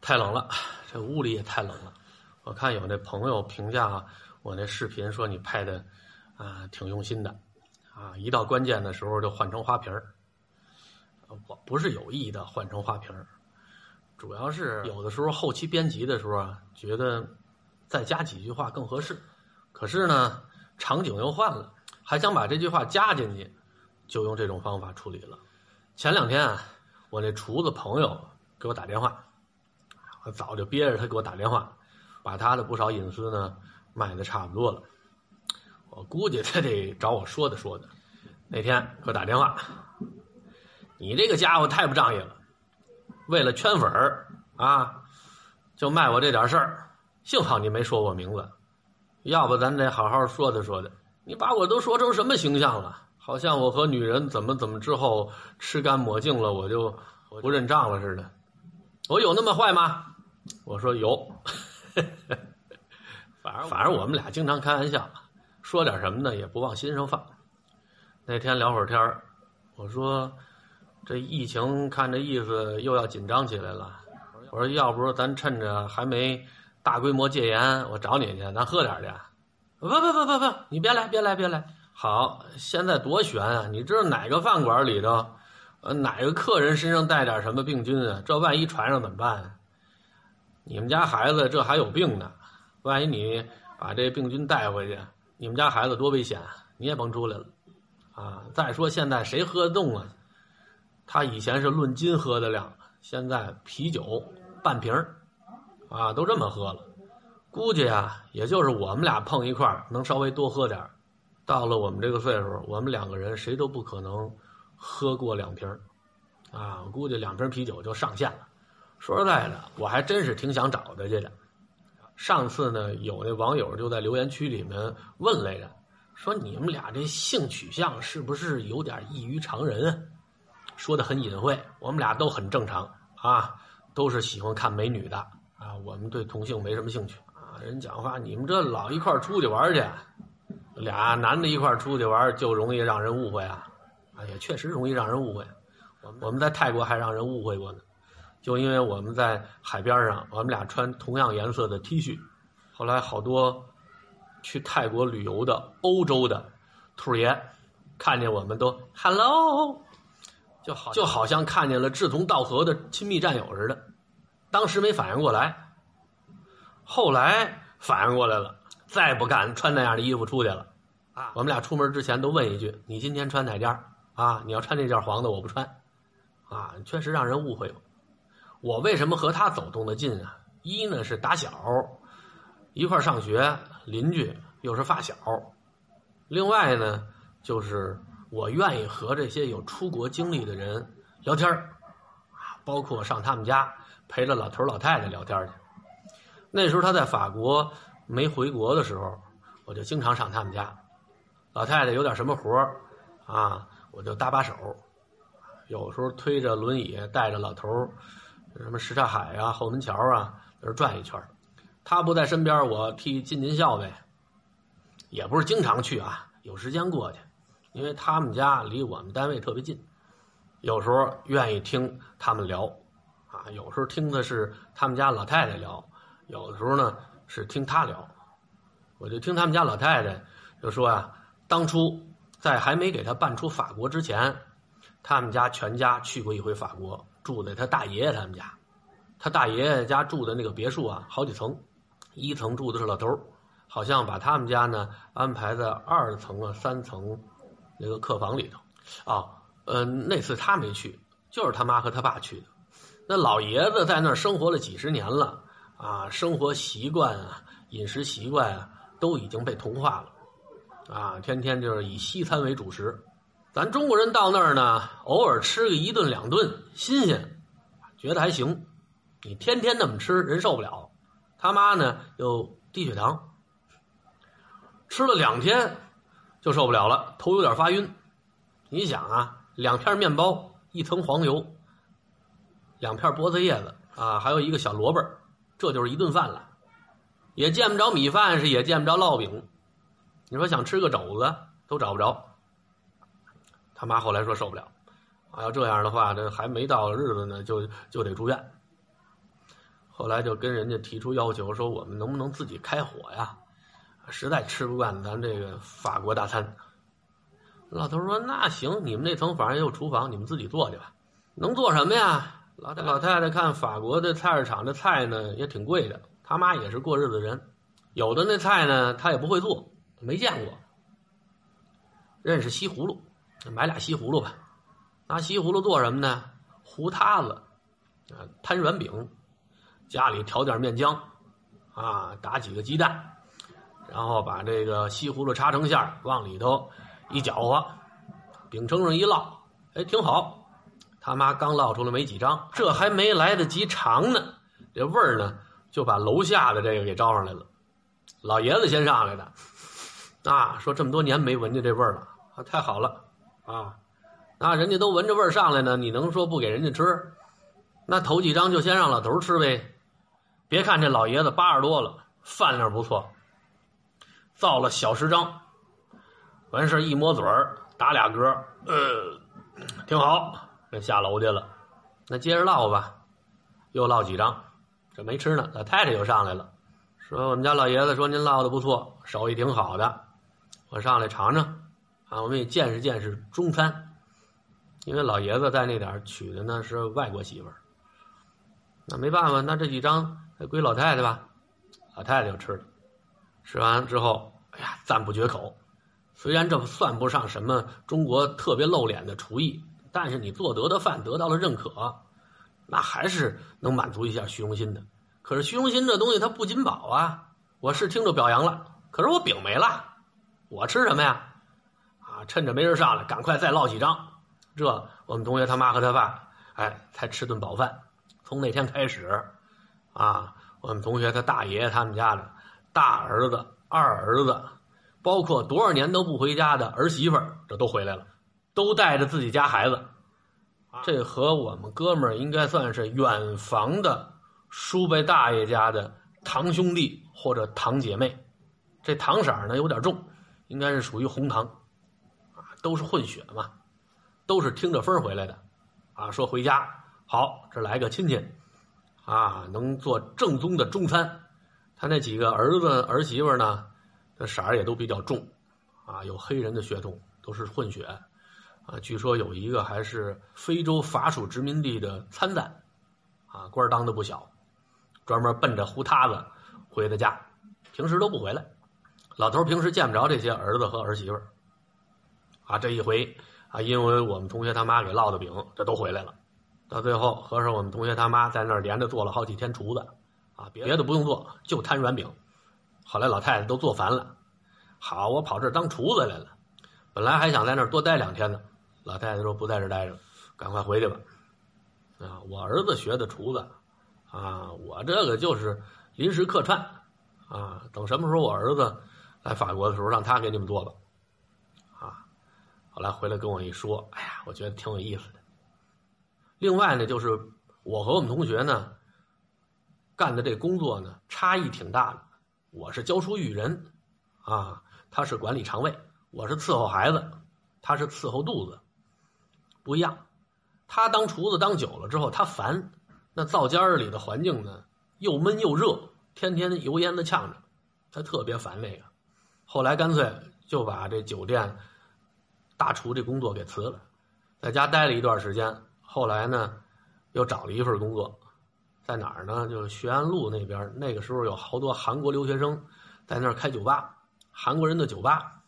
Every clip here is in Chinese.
太冷了，这屋里也太冷了。我看有那朋友评价我那视频说你拍的啊挺用心的，啊一到关键的时候就换成花瓶儿。我不是有意的换成花瓶儿，主要是有的时候后期编辑的时候啊，觉得再加几句话更合适。可是呢，场景又换了，还想把这句话加进去，就用这种方法处理了。前两天啊，我那厨子朋友给我打电话，我早就憋着他给我打电话，把他的不少隐私呢卖的差不多了。我估计他得找我说的说的。那天给我打电话，你这个家伙太不仗义了，为了圈粉儿啊，就卖我这点事儿。幸好你没说我名字，要不咱得好好说的说的。你把我都说成什么形象了？好像我和女人怎么怎么之后吃干抹净了，我就不认账了似的。我有那么坏吗？我说有，反正反正我们俩经常开玩笑，说点什么呢也不往心上放。那天聊会儿天儿，我说这疫情看这意思又要紧张起来了。我说要不咱趁着还没大规模戒严，我找你去，咱喝点去。不不不不不，你别来别来别来。好，现在多悬啊！你知道哪个饭馆里头，呃，哪个客人身上带点什么病菌啊？这万一传上怎么办？你们家孩子这还有病呢，万一你把这病菌带回去，你们家孩子多危险，你也甭出来了。啊，再说现在谁喝得动啊？他以前是论斤喝的量，现在啤酒半瓶啊，都这么喝了。估计啊，也就是我们俩碰一块能稍微多喝点到了我们这个岁数，我们两个人谁都不可能喝过两瓶啊，我估计两瓶啤酒就上限了。说实在的，我还真是挺想找他去的。上次呢，有那网友就在留言区里面问来着，说你们俩这性取向是不是有点异于常人？说的很隐晦，我们俩都很正常啊，都是喜欢看美女的啊，我们对同性没什么兴趣啊。人讲话，你们这老一块出去玩去，俩男的一块出去玩就容易让人误会啊，啊，也确实容易让人误会。我们我们在泰国还让人误会过呢。就因为我们在海边上，我们俩穿同样颜色的 T 恤，后来好多去泰国旅游的欧洲的兔爷看见我们都 Hello，就好就好像看见了志同道合的亲密战友似的。当时没反应过来，后来反应过来了，再不敢穿那样的衣服出去了。啊，我们俩出门之前都问一句：“你今天穿哪件啊？你要穿这件黄的，我不穿。”啊，确实让人误会了。我为什么和他走动的近啊？一呢是打小一块上学，邻居又是发小；另外呢，就是我愿意和这些有出国经历的人聊天啊，包括上他们家陪着老头老太太聊天去。那时候他在法国没回国的时候，我就经常上他们家。老太太有点什么活啊，我就搭把手。有时候推着轮椅带着老头什么什刹海啊、后门桥啊，在这转一圈他不在身边，我替尽尽孝呗。也不是经常去啊，有时间过去，因为他们家离我们单位特别近。有时候愿意听他们聊，啊，有时候听的是他们家老太太聊，有的时候呢是听他聊。我就听他们家老太太就说啊，当初在还没给他办出法国之前，他们家全家去过一回法国。住在他大爷爷他们家，他大爷爷家住的那个别墅啊，好几层，一层住的是老头好像把他们家呢安排在二层啊、三层那个客房里头。啊，呃，那次他没去，就是他妈和他爸去的。那老爷子在那儿生活了几十年了啊，生活习惯啊、饮食习惯啊都已经被同化了啊，天天就是以西餐为主食。咱中国人到那儿呢，偶尔吃个一顿两顿，新鲜，觉得还行。你天天那么吃，人受不了。他妈呢又低血糖，吃了两天就受不了了，头有点发晕。你想啊，两片面包，一层黄油，两片菠菜叶子啊，还有一个小萝卜，这就是一顿饭了。也见不着米饭，是也见不着烙饼。你说想吃个肘子都找不着。他妈后来说受不了，啊，要这样的话，这还没到日子呢，就就得住院。后来就跟人家提出要求，说我们能不能自己开火呀？实在吃不惯咱这个法国大餐。老头说：“那行，你们那层反正也有厨房，你们自己做去吧。能做什么呀？”老太老太太看法国的菜市场的菜呢，也挺贵的。他妈也是过日子人，有的那菜呢，他也不会做，没见过。认识西葫芦，买俩西葫芦吧。拿西葫芦做什么呢？糊塌子，啊，摊软饼，家里调点面浆，啊，打几个鸡蛋，然后把这个西葫芦插成馅往里头一搅和，饼铛上一烙，哎，挺好。他妈刚烙出来没几张，这还没来得及尝呢，这味儿呢就把楼下的这个给招上来了。老爷子先上来的，啊，说这么多年没闻见这味儿了，啊，太好了，啊，那人家都闻着味儿上来呢，你能说不给人家吃？那头几张就先让老头吃呗。别看这老爷子八十多了，饭量不错，造了小十张，完事一摸嘴儿，打俩嗝，呃，挺好。这下楼去了，那接着唠吧，又唠几张，这没吃呢。老太太又上来了，说我们家老爷子说您唠的不错，手艺挺好的，我上来尝尝，啊，我们也见识见识中餐，因为老爷子在那点娶的呢是外国媳妇儿，那没办法，那这几张归老太太吧，老太太就吃了，吃完之后，哎呀，赞不绝口，虽然这算不上什么中国特别露脸的厨艺。但是你做得的饭得到了认可，那还是能满足一下虚荣心的。可是虚荣心这东西它不金宝啊！我是听着表扬了，可是我饼没了，我吃什么呀？啊，趁着没人上来，赶快再烙几张。这我们同学他妈和他爸，哎，才吃顿饱饭。从那天开始，啊，我们同学他大爷他们家的大儿子、二儿子，包括多少年都不回家的儿媳妇儿，这都回来了。都带着自己家孩子，这和我们哥们儿应该算是远房的叔伯大爷家的堂兄弟或者堂姐妹。这糖色呢有点重，应该是属于红糖，啊，都是混血嘛，都是听着风回来的，啊，说回家好，这来个亲戚，啊，能做正宗的中餐。他那几个儿子儿媳妇呢，这色儿也都比较重，啊，有黑人的血统，都是混血。啊，据说有一个还是非洲法属殖民地的参赞，啊，官当的不小，专门奔着胡塌子回的家，平时都不回来。老头平时见不着这些儿子和儿媳妇儿，啊，这一回啊，因为我们同学他妈给烙的饼，这都回来了。到最后，合着我们同学他妈在那儿连着做了好几天厨子，啊，别的不用做，就摊软饼。后来老太太都做烦了，好，我跑这儿当厨子来了，本来还想在那儿多待两天呢。老太太说：“不在这待着，赶快回去吧。”啊，我儿子学的厨子，啊，我这个就是临时客串，啊，等什么时候我儿子来法国的时候，让他给你们做吧。后来回来跟我一说，哎呀，我觉得挺有意思的。另外呢，就是我和我们同学呢干的这工作呢差异挺大的。我是教书育人，啊，他是管理肠胃，我是伺候孩子，他是伺候肚子。不一样，他当厨子当久了之后，他烦那灶间里的环境呢，又闷又热，天天油烟子呛着，他特别烦那个。后来干脆就把这酒店大厨这工作给辞了，在家待了一段时间。后来呢，又找了一份工作，在哪儿呢？就是学安路那边。那个时候有好多韩国留学生在那儿开酒吧，韩国人的酒吧。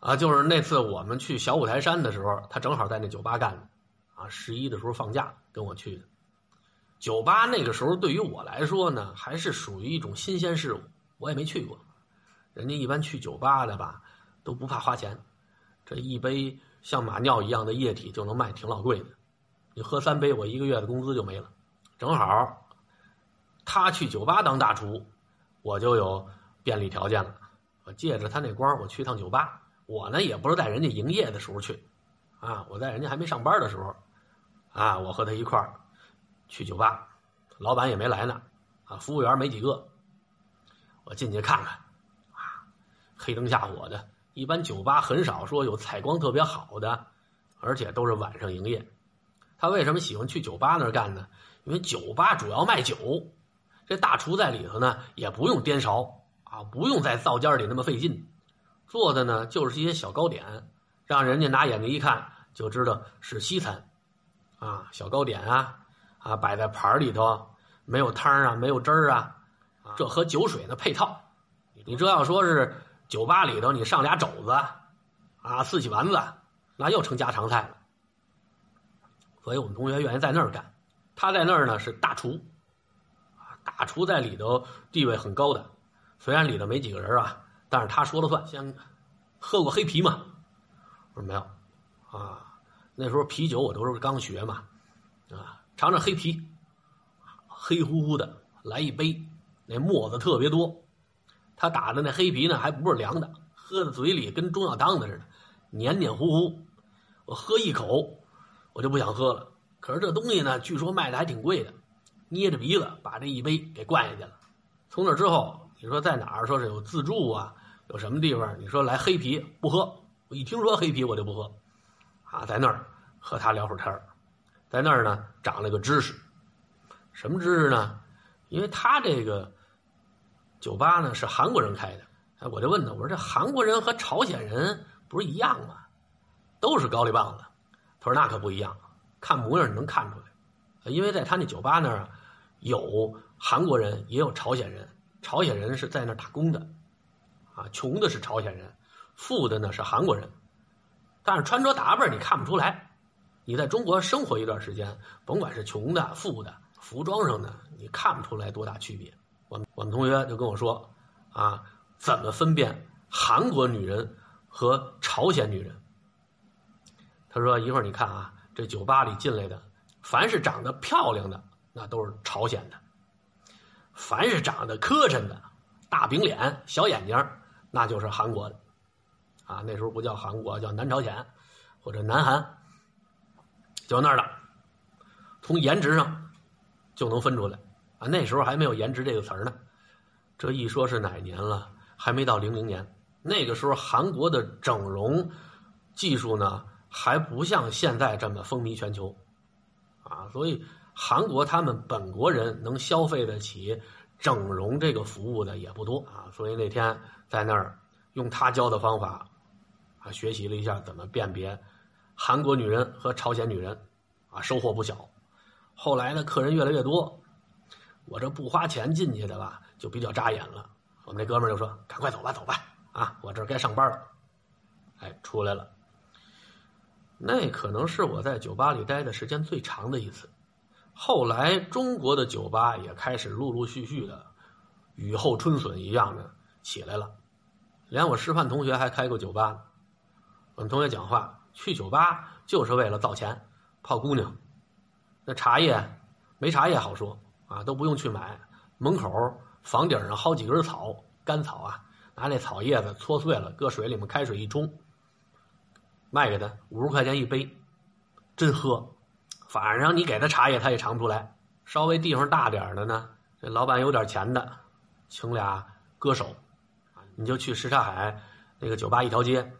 啊，就是那次我们去小五台山的时候，他正好在那酒吧干的，啊，十一的时候放假跟我去的。酒吧那个时候对于我来说呢，还是属于一种新鲜事物，我也没去过。人家一般去酒吧的吧，都不怕花钱，这一杯像马尿一样的液体就能卖挺老贵的，你喝三杯，我一个月的工资就没了。正好他去酒吧当大厨，我就有便利条件了。我借着他那光，我去趟酒吧。我呢也不是在人家营业的时候去，啊，我在人家还没上班的时候，啊，我和他一块儿去酒吧，老板也没来呢，啊，服务员没几个，我进去看看，啊，黑灯瞎火的，一般酒吧很少说有采光特别好的，而且都是晚上营业。他为什么喜欢去酒吧那儿干呢？因为酒吧主要卖酒，这大厨在里头呢，也不用颠勺啊，不用在灶间里那么费劲，做的呢就是一些小糕点，让人家拿眼睛一看就知道是西餐，啊，小糕点啊，啊，摆在盘儿里头，没有汤啊，没有汁儿啊，这和酒水呢配套。你这要说是酒吧里头，你上俩肘子，啊，四喜丸子，那又成家常菜了。所以我们同学愿意在那儿干，他在那儿呢是大厨。大厨在里头地位很高的，虽然里头没几个人啊，但是他说了算。先喝过黑啤吗？我说没有，啊，那时候啤酒我都是刚学嘛，啊，尝尝黑啤，黑乎乎的，来一杯，那沫子特别多，他打的那黑啤呢还不是凉的，喝在嘴里跟中药汤子似的，黏黏糊糊。我喝一口，我就不想喝了。可是这东西呢，据说卖的还挺贵的。捏着鼻子把这一杯给灌下去了。从那之后，你说在哪儿说是有自助啊？有什么地方？你说来黑啤不喝？我一听说黑啤我就不喝。啊，在那儿和他聊会儿天在那儿呢长了个知识。什么知识呢？因为他这个酒吧呢是韩国人开的。哎，我就问他，我说这韩国人和朝鲜人不是一样吗？都是高丽棒子。他说那可不一样，看模样你能看出来。因为在他那酒吧那儿。有韩国人，也有朝鲜人。朝鲜人是在那打工的，啊，穷的是朝鲜人，富的呢是韩国人。但是穿着打扮你看不出来。你在中国生活一段时间，甭管是穷的、富的，服装上呢你看不出来多大区别。我我们同学就跟我说，啊，怎么分辨韩国女人和朝鲜女人？他说一会儿你看啊，这酒吧里进来的，凡是长得漂亮的。那都是朝鲜的，凡是长得磕碜的，大饼脸、小眼睛，那就是韩国的，啊，那时候不叫韩国，叫南朝鲜，或者南韩，就那儿的，从颜值上就能分出来，那时候还没有“颜值”这个词儿呢，这一说是哪年了？还没到零零年，那个时候韩国的整容技术呢，还不像现在这么风靡全球，啊，所以。韩国他们本国人能消费得起整容这个服务的也不多啊，所以那天在那儿用他教的方法啊学习了一下怎么辨别韩国女人和朝鲜女人啊，收获不小。后来呢，客人越来越多，我这不花钱进去的吧，就比较扎眼了。我们那哥们儿就说：“赶快走吧，走吧，啊，我这该上班了。”哎，出来了。那可能是我在酒吧里待的时间最长的一次。后来，中国的酒吧也开始陆陆续续的雨后春笋一样的起来了。连我师范同学还开过酒吧呢。我们同学讲话，去酒吧就是为了造钱、泡姑娘。那茶叶没茶叶好说啊，都不用去买。门口房顶上好几根草，干草啊，拿那草叶子搓碎了，搁水里面开水一冲，卖给他五十块钱一杯，真喝。反上你给他茶叶，他也尝不出来。稍微地方大点的呢，这老板有点钱的，请俩歌手，你就去什刹海那个酒吧一条街，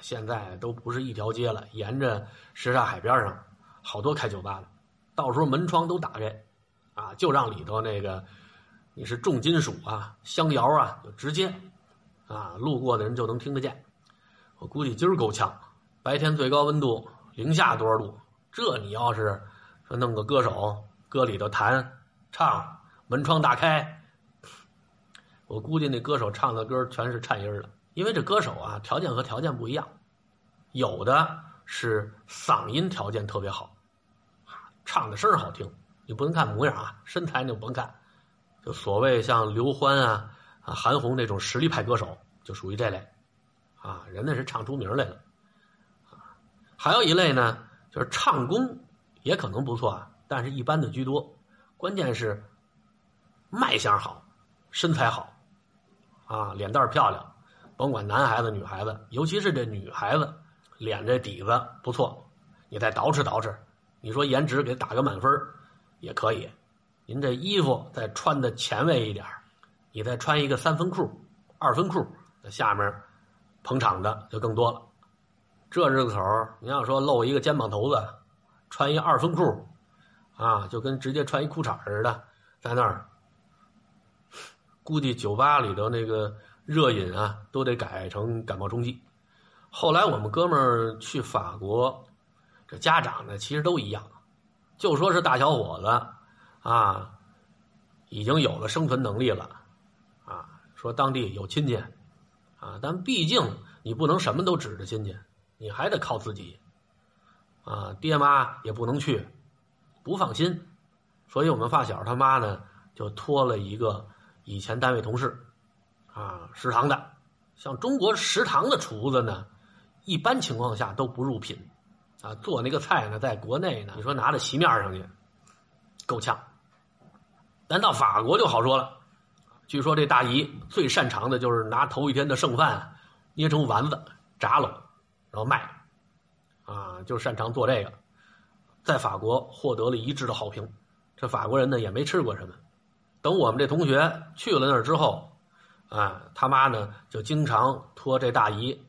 现在都不是一条街了，沿着什刹海边上，好多开酒吧的，到时候门窗都打开，啊，就让里头那个你是重金属啊、香窑啊，就直接啊，路过的人就能听得见。我估计今儿够呛，白天最高温度零下多少度？这你要是说弄个歌手搁里头弹唱，门窗大开，我估计那歌手唱的歌全是颤音的，因为这歌手啊条件和条件不一样，有的是嗓音条件特别好，唱的声好听，你不能看模样啊，身材你甭看，就所谓像刘欢啊、韩红那种实力派歌手，就属于这类，啊，人那是唱出名来了，还有一类呢。就是唱功也可能不错啊，但是一般的居多。关键是卖相好，身材好，啊，脸蛋漂亮。甭管男孩子女孩子，尤其是这女孩子，脸这底子不错，你再捯饬捯饬，你说颜值给打个满分也可以。您这衣服再穿的前卫一点你再穿一个三分裤、二分裤，那下面捧场的就更多了。这日子口你要说露一个肩膀头子，穿一二分裤，啊，就跟直接穿一裤衩似的，在那儿估计酒吧里头那个热饮啊，都得改成感冒冲剂。后来我们哥们儿去法国，这家长呢其实都一样，就说是大小伙子啊，已经有了生存能力了，啊，说当地有亲戚，啊，但毕竟你不能什么都指着亲戚，你还得靠自己，啊，爹妈也不能去，不放心，所以我们发小他妈呢就托了一个以前单位同事，啊，食堂的，像中国食堂的厨子呢。一般情况下都不入品，啊，做那个菜呢，在国内呢，你说拿到席面上去，够呛。但到法国就好说了，据说这大姨最擅长的就是拿头一天的剩饭捏成丸子炸了，然后卖，啊，就擅长做这个，在法国获得了一致的好评。这法国人呢也没吃过什么。等我们这同学去了那儿之后，啊，他妈呢就经常托这大姨。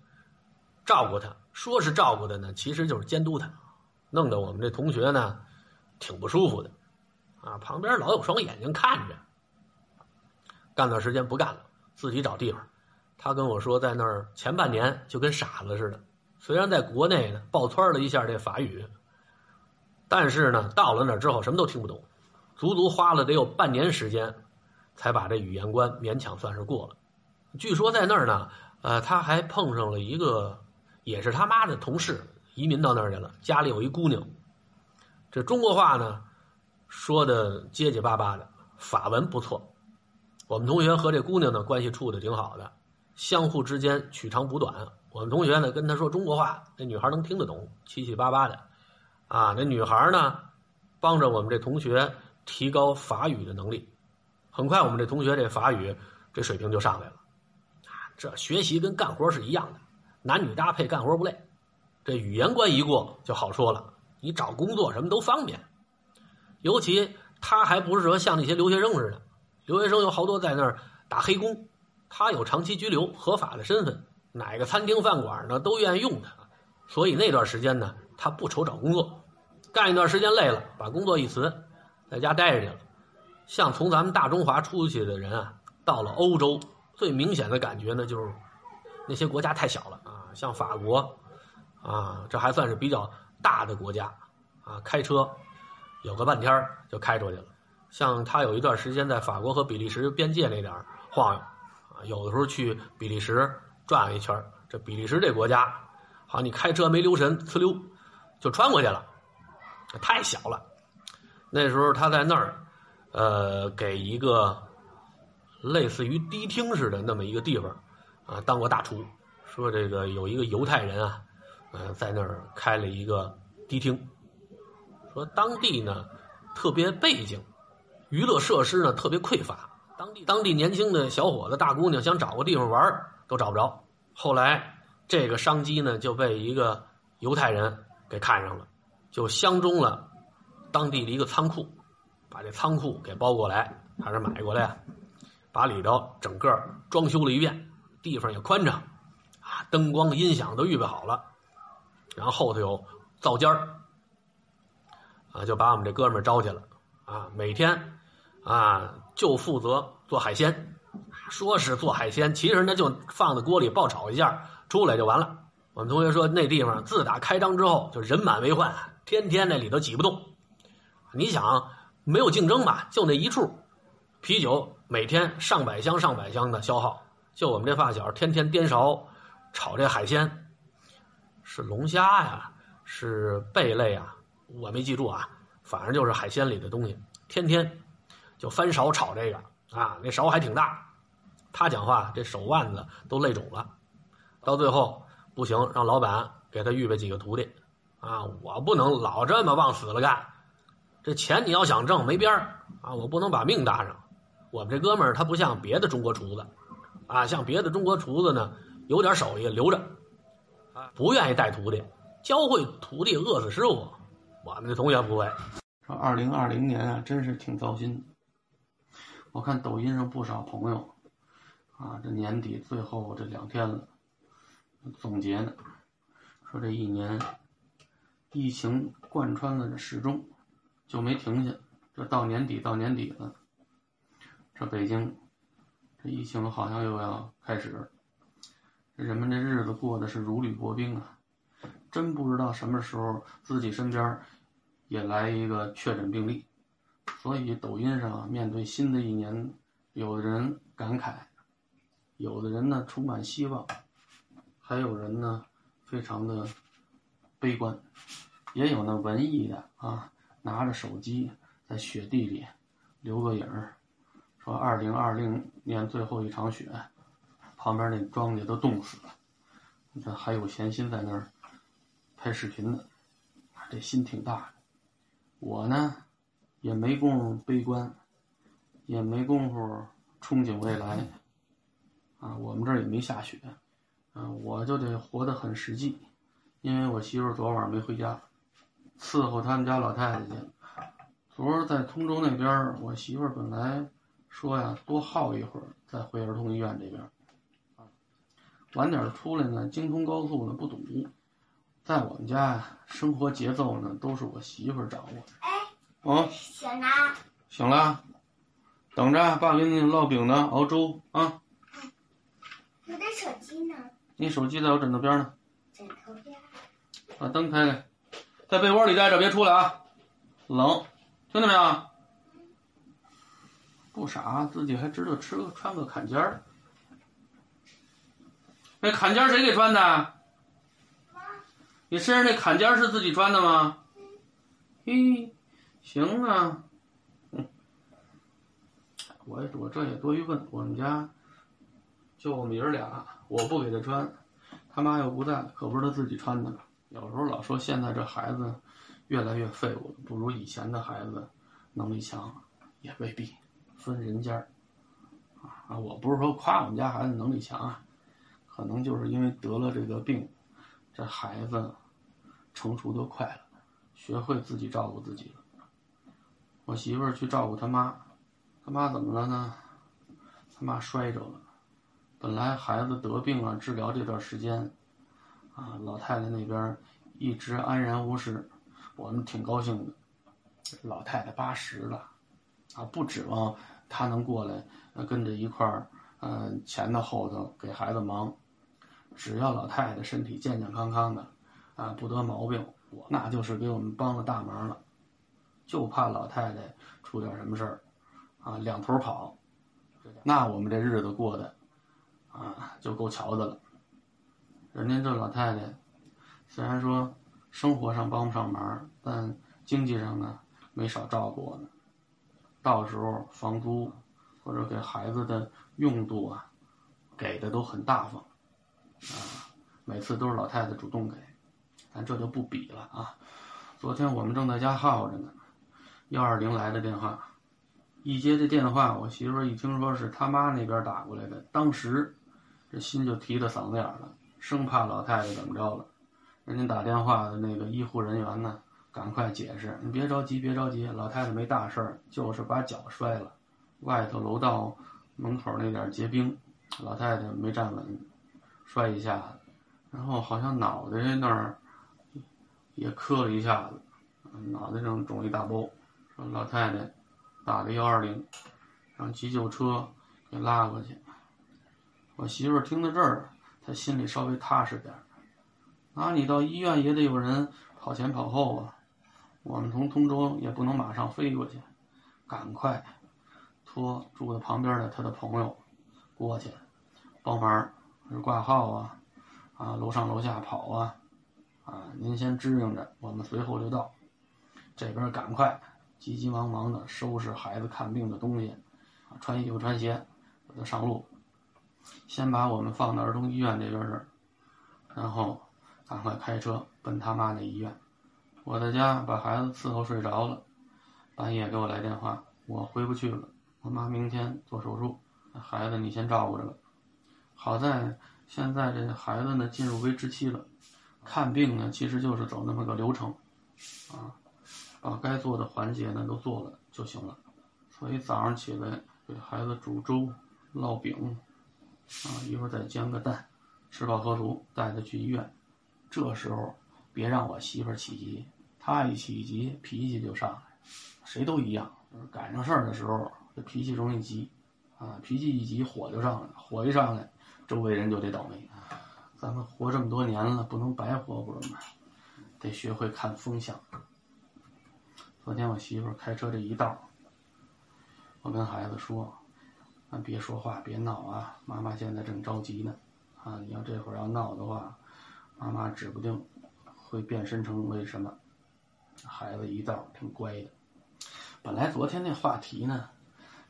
照顾他，说是照顾他呢，其实就是监督他，弄得我们这同学呢，挺不舒服的，啊，旁边老有双眼睛看着。干段时间不干了，自己找地方。他跟我说，在那儿前半年就跟傻子似的。虽然在国内呢，爆窜了一下这法语，但是呢，到了那儿之后什么都听不懂，足足花了得有半年时间，才把这语言关勉强算是过了。据说在那儿呢，呃，他还碰上了一个。也是他妈的同事移民到那儿去了，家里有一姑娘。这中国话呢，说的结结巴巴的，法文不错。我们同学和这姑娘呢关系处的挺好的，相互之间取长补短。我们同学呢跟她说中国话，那女孩能听得懂，七七八八的。啊，那女孩呢帮着我们这同学提高法语的能力。很快，我们这同学这法语这水平就上来了。啊，这学习跟干活是一样的。男女搭配干活不累，这语言关一过就好说了。你找工作什么都方便，尤其他还不是说像那些留学生似的，留学生有好多在那儿打黑工，他有长期居留合法的身份，哪个餐厅饭馆呢都愿意用他。所以那段时间呢，他不愁找工作，干一段时间累了，把工作一辞，在家待着去了。像从咱们大中华出去的人啊，到了欧洲，最明显的感觉呢就是。那些国家太小了，像法国，啊，这还算是比较大的国家，啊，开车有个半天就开出去了。像他有一段时间在法国和比利时边界那点晃悠，啊，有的时候去比利时转了一圈这比利时这国家，好，你开车没留神，呲溜就穿过去了，太小了。那时候他在那儿，呃，给一个类似于迪厅似的那么一个地方。啊，当过大厨，说这个有一个犹太人啊，呃，在那儿开了一个迪厅，说当地呢特别背景，娱乐设施呢特别匮乏，当地当地年轻的小伙子、大姑娘想找个地方玩都找不着。后来这个商机呢就被一个犹太人给看上了，就相中了当地的一个仓库，把这仓库给包过来，还是买过来啊，把里头整个装修了一遍。地方也宽敞，啊，灯光音响都预备好了，然后后头有灶间儿，啊，就把我们这哥们儿招去了，啊，每天，啊，就负责做海鲜，说是做海鲜，其实呢就放在锅里爆炒一下，出来就完了。我们同学说那地方自打开张之后就人满为患，天天那里头挤不动。你想没有竞争吧，就那一处，啤酒每天上百箱上百箱的消耗。就我们这发小，天天颠勺炒这海鲜，是龙虾呀，是贝类啊，我没记住啊，反正就是海鲜里的东西，天天就翻勺炒这个啊，那勺还挺大。他讲话这手腕子都累肿了，到最后不行，让老板给他预备几个徒弟啊，我不能老这么往死了干，这钱你要想挣没边儿啊，我不能把命搭上。我们这哥们儿他不像别的中国厨子。啊，像别的中国厨子呢，有点手艺留着，啊，不愿意带徒弟，教会徒弟饿死师傅。我们的同学不会。说二零二零年啊，真是挺糟心的。我看抖音上不少朋友，啊，这年底最后这两天了，总结呢，说这一年疫情贯穿了始终，就没停下。这到年底到年底了，这北京。这疫情好像又要开始，人们这日子过得是如履薄冰啊！真不知道什么时候自己身边也来一个确诊病例。所以抖音上面对新的一年，有的人感慨，有的人呢充满希望，还有人呢非常的悲观，也有那文艺的啊，拿着手机在雪地里留个影儿。说二零二零年最后一场雪，旁边那庄稼都冻死了，你看还有闲心在那儿拍视频呢，这心挺大的。我呢也没工夫悲观，也没工夫憧憬未来，啊，我们这儿也没下雪，啊，我就得活得很实际，因为我媳妇昨晚没回家，伺候他们家老太太去。昨儿在通州那边，我媳妇本来。说呀，多耗一会儿再回儿童医院这边，晚点出来呢。京通高速呢不堵，在我们家，生活节奏呢都是我媳妇儿掌握。哎，哦，醒了。醒了，等着，爸给你烙饼呢，熬粥啊。我的手机呢？你手机在我枕头边呢。枕头边。把灯开开，在被窝里待着，别出来啊，冷，听见没有？不傻，自己还知道吃个穿个坎肩儿。那坎肩谁给穿的？你身上那坎肩是自己穿的吗？嘿，行啊。我我这也多余问，我们家就我们爷俩，我不给他穿，他妈又不在，可不是他自己穿的。有时候老说现在这孩子越来越废物，不如以前的孩子能力强，也未必。分人家儿，啊，我不是说夸我们家孩子能力强啊，可能就是因为得了这个病，这孩子成熟的快了，学会自己照顾自己了。我媳妇儿去照顾他妈，他妈怎么了呢？他妈摔着了。本来孩子得病啊，治疗这段时间，啊，老太太那边一直安然无事，我们挺高兴的。老太太八十了。啊，不指望她能过来，跟着一块儿，嗯，前头后头给孩子忙。只要老太太身体健健康康的，啊，不得毛病，我那就是给我们帮了大忙了。就怕老太太出点什么事儿，啊，两头跑，那我们这日子过的，啊，就够瞧的了。人家这老太太，虽然说生活上帮不上忙，但经济上呢，没少照顾我呢。到时候房租或者给孩子的用度啊，给的都很大方，啊，每次都是老太太主动给，咱这就不比了啊。昨天我们正在家耗着呢，幺二零来的电话，一接这电话，我媳妇一听说是他妈那边打过来的，当时这心就提到嗓子眼了，生怕老太太怎么着了。人家打电话的那个医护人员呢？赶快解释，你别着急，别着急，老太太没大事儿，就是把脚摔了，外头楼道门口那点结冰，老太太没站稳，摔一下子，然后好像脑袋那儿也磕了一下子，脑袋上肿一大包，说老太太打的幺二零，让急救车给拉过去。我媳妇儿听到这儿，她心里稍微踏实点儿，那，你到医院也得有人跑前跑后啊。我们从通州也不能马上飞过去，赶快托住在旁边的他的朋友过去帮忙，是挂号啊，啊楼上楼下跑啊，啊您先支应着，我们随后就到。这边赶快急急忙忙的收拾孩子看病的东西，啊穿衣服穿鞋，我就上路。先把我们放到儿童医院这边儿，然后赶快开车奔他妈那医院。我在家把孩子伺候睡着了，半夜给我来电话，我回不去了。我妈明天做手术，孩子你先照顾着吧。好在现在这孩子呢进入危迟期了，看病呢其实就是走那么个流程，啊，把该做的环节呢都做了就行了。所以早上起来给孩子煮粥、烙饼，啊，一会儿再煎个蛋，吃饱喝足带他去医院。这时候别让我媳妇起急。她一起急，脾气就上来，谁都一样。赶上事儿的时候，这脾气容易急，啊，脾气一急，火就上来，火一上来，周围人就得倒霉。咱们活这么多年了，不能白活活嘛，得学会看风向。昨天我媳妇开车这一道，我跟孩子说：“啊，别说话，别闹啊，妈妈现在正着急呢。啊，你要这会儿要闹的话，妈妈指不定会变身成为什么。”孩子一道挺乖的。本来昨天那话题呢，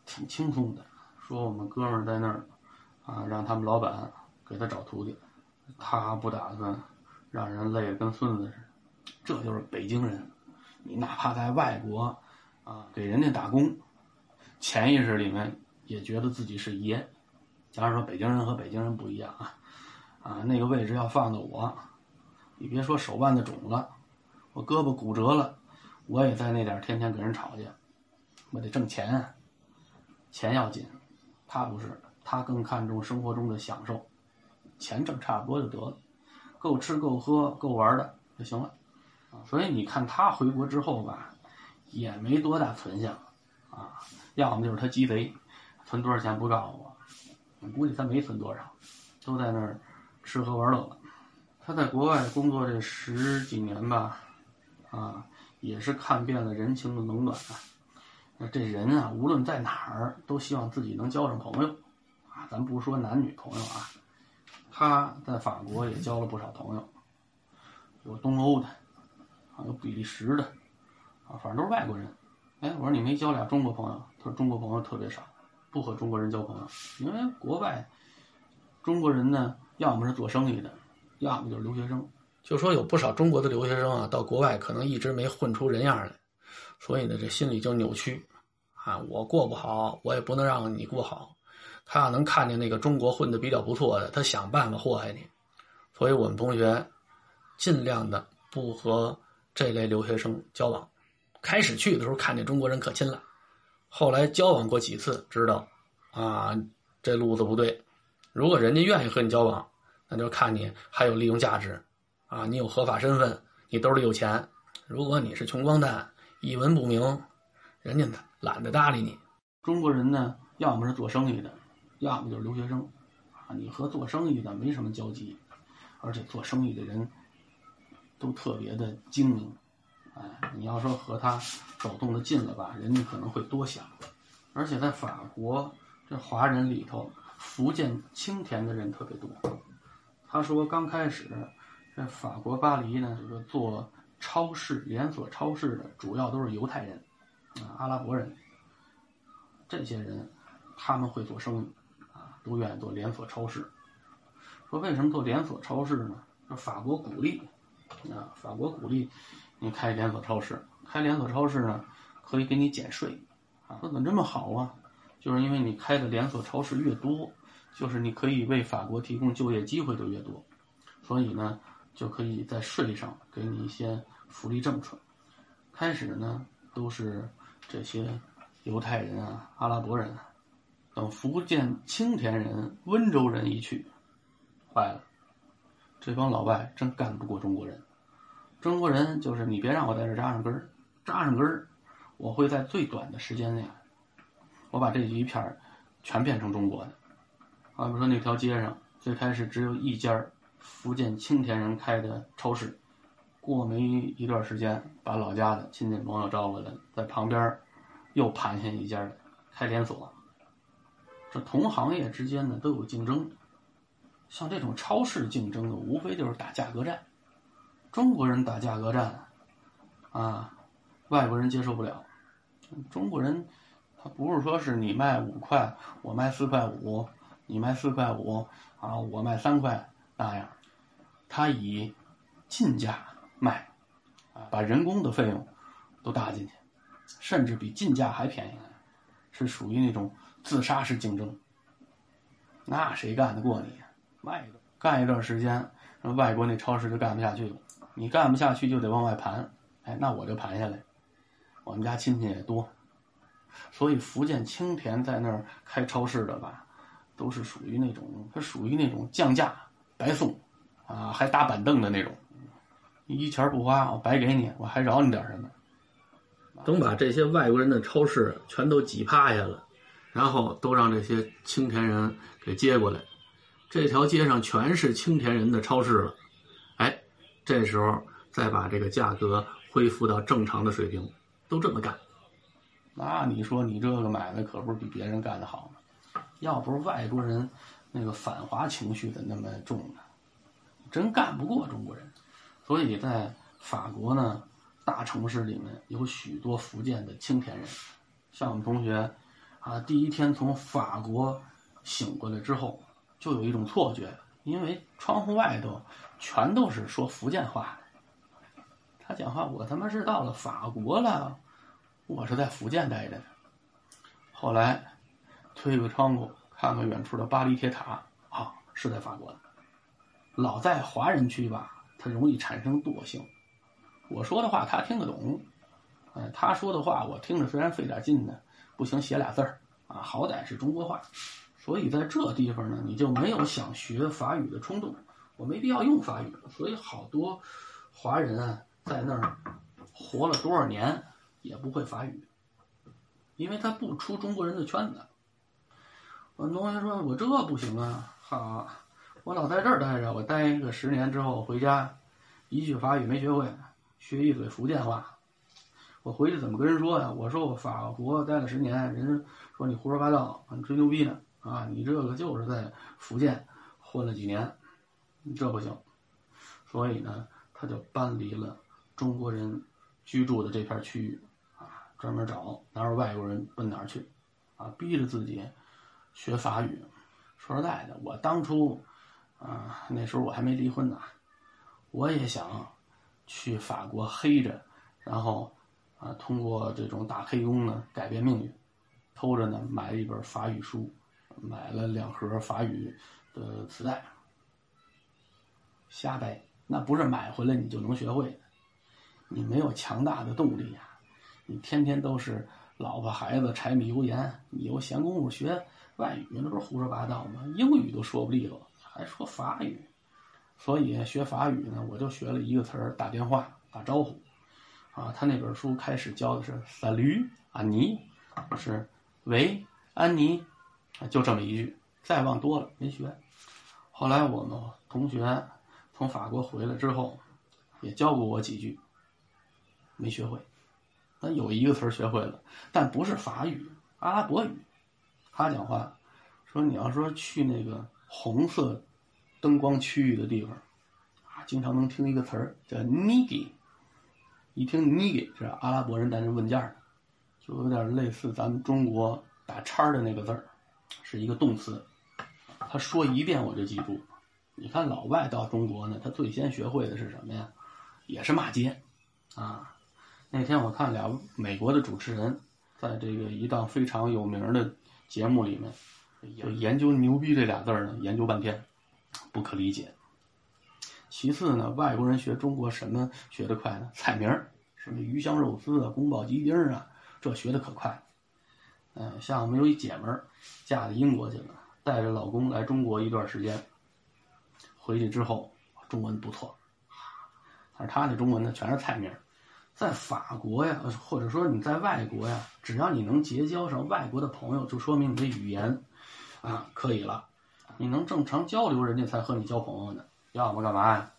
挺轻松的，说我们哥们儿在那儿，啊，让他们老板给他找徒弟，他不打算让人累得跟孙子似的。这就是北京人，你哪怕在外国，啊，给人家打工，潜意识里面也觉得自己是爷。假如说北京人和北京人不一样啊，啊，那个位置要放的我，你别说手腕子肿了，我胳膊骨折了，我也在那点天天跟人吵去。我得挣钱啊，钱要紧。他不是，他更看重生活中的享受，钱挣差不多就得了，够吃够喝够玩的就行了。啊，所以你看他回国之后吧，也没多大存下，啊，要么就是他鸡贼，存多少钱不告诉我，我估计他没存多少，都在那儿吃喝玩乐。他在国外工作这十几年吧，啊，也是看遍了人情的冷暖啊。那这人啊，无论在哪儿，都希望自己能交上朋友，咱不说男女朋友啊，他在法国也交了不少朋友，有东欧的，啊，有比利时的，啊，反正都是外国人。哎，我说你没交俩中国朋友？他说中国朋友特别少，不和中国人交朋友，因为国外中国人呢，要么是做生意的，要么就是留学生。就说有不少中国的留学生啊，到国外可能一直没混出人样来，所以呢，这心里就扭曲。啊，我过不好，我也不能让你过好。他要能看见那个中国混的比较不错的，他想办法祸害你。所以我们同学尽量的不和这类留学生交往。开始去的时候看见中国人可亲了，后来交往过几次，知道啊这路子不对。如果人家愿意和你交往，那就看你还有利用价值啊，你有合法身份，你兜里有钱。如果你是穷光蛋，一文不名，人家？懒得搭理你。中国人呢，要么是做生意的，要么就是留学生，啊，你和做生意的没什么交集，而且做生意的人都特别的精明，哎，你要说和他走动的近了吧，人家可能会多想。而且在法国这华人里头，福建青田的人特别多。他说刚开始在法国巴黎呢，这个做超市连锁超市的主要都是犹太人。啊，阿拉伯人，这些人他们会做生意，都愿意做连锁超市。说为什么做连锁超市呢？说法国鼓励，啊，法国鼓励你开连锁超市。开连锁超市呢，可以给你减税。啊，说怎么这么好啊？就是因为你开的连锁超市越多，就是你可以为法国提供就业机会就越多，所以呢，就可以在税上给你一些福利政策。开始呢，都是。这些犹太人啊、阿拉伯人，等福建青田人、温州人一去，坏了，这帮老外真干不过中国人。中国人就是你别让我在这扎上根儿，扎上根儿，我会在最短的时间内，我把这一片全变成中国的。啊，比如说那条街上最开始只有一家福建青田人开的超市。过没一段时间，把老家的亲戚朋友招过来，在旁边又盘下一家开连锁。这同行业之间呢都有竞争，像这种超市竞争的，无非就是打价格战。中国人打价格战，啊，外国人接受不了。中国人他不是说是你卖五块，我卖四块五，你卖四块五啊，我卖三块那样，他以进价。卖，啊，把人工的费用都搭进去，甚至比进价还便宜，是属于那种自杀式竞争。那谁干得过你？卖一个，干一段时间，外国那超市就干不下去了。你干不下去就得往外盘，哎，那我就盘下来。我们家亲戚也多，所以福建青田在那儿开超市的吧，都是属于那种，他属于那种降价白送，啊，还搭板凳的那种。一钱不花，我白给你，我还饶你点什么？等把这些外国人的超市全都挤趴下了，然后都让这些青田人给接过来。这条街上全是青田人的超市了，哎，这时候再把这个价格恢复到正常的水平，都这么干。那你说你这个买卖可不是比别人干的好吗？要不是外国人那个反华情绪的那么重呢，真干不过中国人。所以在法国呢，大城市里面有许多福建的青田人，像我们同学啊，第一天从法国醒过来之后。就有一种错觉，因为窗户外头全都是说福建话的。他讲话，我他妈是到了法国了，我是在福建待着的。后来推个窗户看看远处的巴黎铁塔，啊，是在法国的。老在华人区吧，他容易产生惰性。我说的话他听得懂，哎，他说的话我听着虽然费点劲呢，不行写俩字儿啊，好歹是中国话。所以在这地方呢，你就没有想学法语的冲动。我没必要用法语，所以好多华人啊，在那儿活了多少年也不会法语，因为他不出中国人的圈子。我同学说：“我这不行啊，好，我老在这儿待着，我待个十年之后回家，一句法语没学会，学一嘴福建话，我回去怎么跟人说呀？我说我法国待了十年，人说你胡说八道，你吹牛逼呢。”啊，你这个就是在福建混了几年，这不行，所以呢，他就搬离了中国人居住的这片区域，啊，专门找哪有外国人奔哪去，啊，逼着自己学法语。说实在的，我当初啊，那时候我还没离婚呢，我也想去法国黑着，然后啊，通过这种打黑工呢改变命运，偷着呢买了一本法语书。买了两盒法语的磁带，瞎掰，那不是买回来你就能学会的，你没有强大的动力呀，你天天都是老婆孩子柴米油盐，你又闲工夫学外语，那不是胡说八道吗？英语都说不利落，还说法语，所以学法语呢，我就学了一个词儿，打电话打招呼，啊，他那本书开始教的是 “salut 安妮”，是喂安妮。啊就这么一句，再忘多了没学。后来我们同学从法国回来之后，也教过我几句，没学会。但有一个词儿学会了，但不是法语，阿拉伯语。他讲话说：“你要说去那个红色灯光区域的地方，啊，经常能听一个词儿叫 ‘nigi’。一听你给这阿拉伯人在那问价呢，就有点类似咱们中国打叉的那个字儿。”是一个动词，他说一遍我就记住。你看老外到中国呢，他最先学会的是什么呀？也是骂街，啊。那天我看俩美国的主持人，在这个一档非常有名的节目里面，就研究“牛逼”这俩字儿呢，研究半天，不可理解。其次呢，外国人学中国什么学得快呢？菜名儿，什么鱼香肉丝啊、宫保鸡丁啊，这学的可快。嗯，像我们有一姐们儿，嫁到英国去了，带着老公来中国一段时间，回去之后中文不错，但是她那中文呢全是菜名在法国呀，或者说你在外国呀，只要你能结交上外国的朋友，就说明你的语言啊可以了，你能正常交流，人家才和你交朋友呢。要么干嘛呀？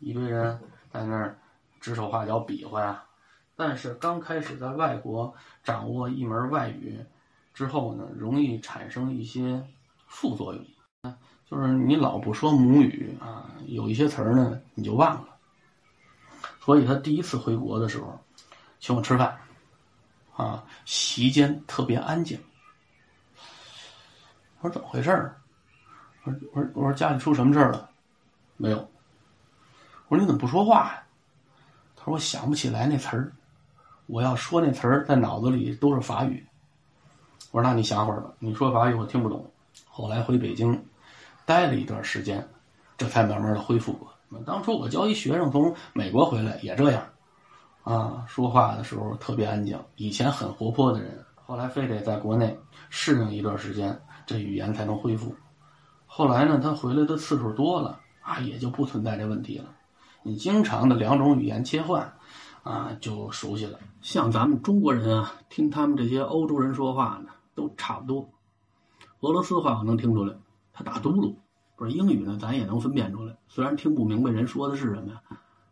一堆人在那儿指手画脚比划呀。但是刚开始在外国掌握一门外语。之后呢，容易产生一些副作用，就是你老不说母语啊，有一些词儿呢你就忘了。所以他第一次回国的时候，请我吃饭，啊，席间特别安静。我说怎么回事儿？我说我说我说家里出什么事儿了？没有。我说你怎么不说话呀？他说我想不起来那词儿，我要说那词儿在脑子里都是法语。我说：“那你想会儿吧，你说法语我听不懂。”后来回北京，待了一段时间，这才慢慢的恢复过。当初我教一学生从美国回来也这样，啊，说话的时候特别安静。以前很活泼的人，后来非得在国内适应一段时间，这语言才能恢复。后来呢，他回来的次数多了，啊，也就不存在这问题了。你经常的两种语言切换，啊，就熟悉了。像咱们中国人啊，听他们这些欧洲人说话呢。都差不多。俄罗斯话我能听出来，他打嘟噜。不是英语呢，咱也能分辨出来。虽然听不明白人说的是什么呀，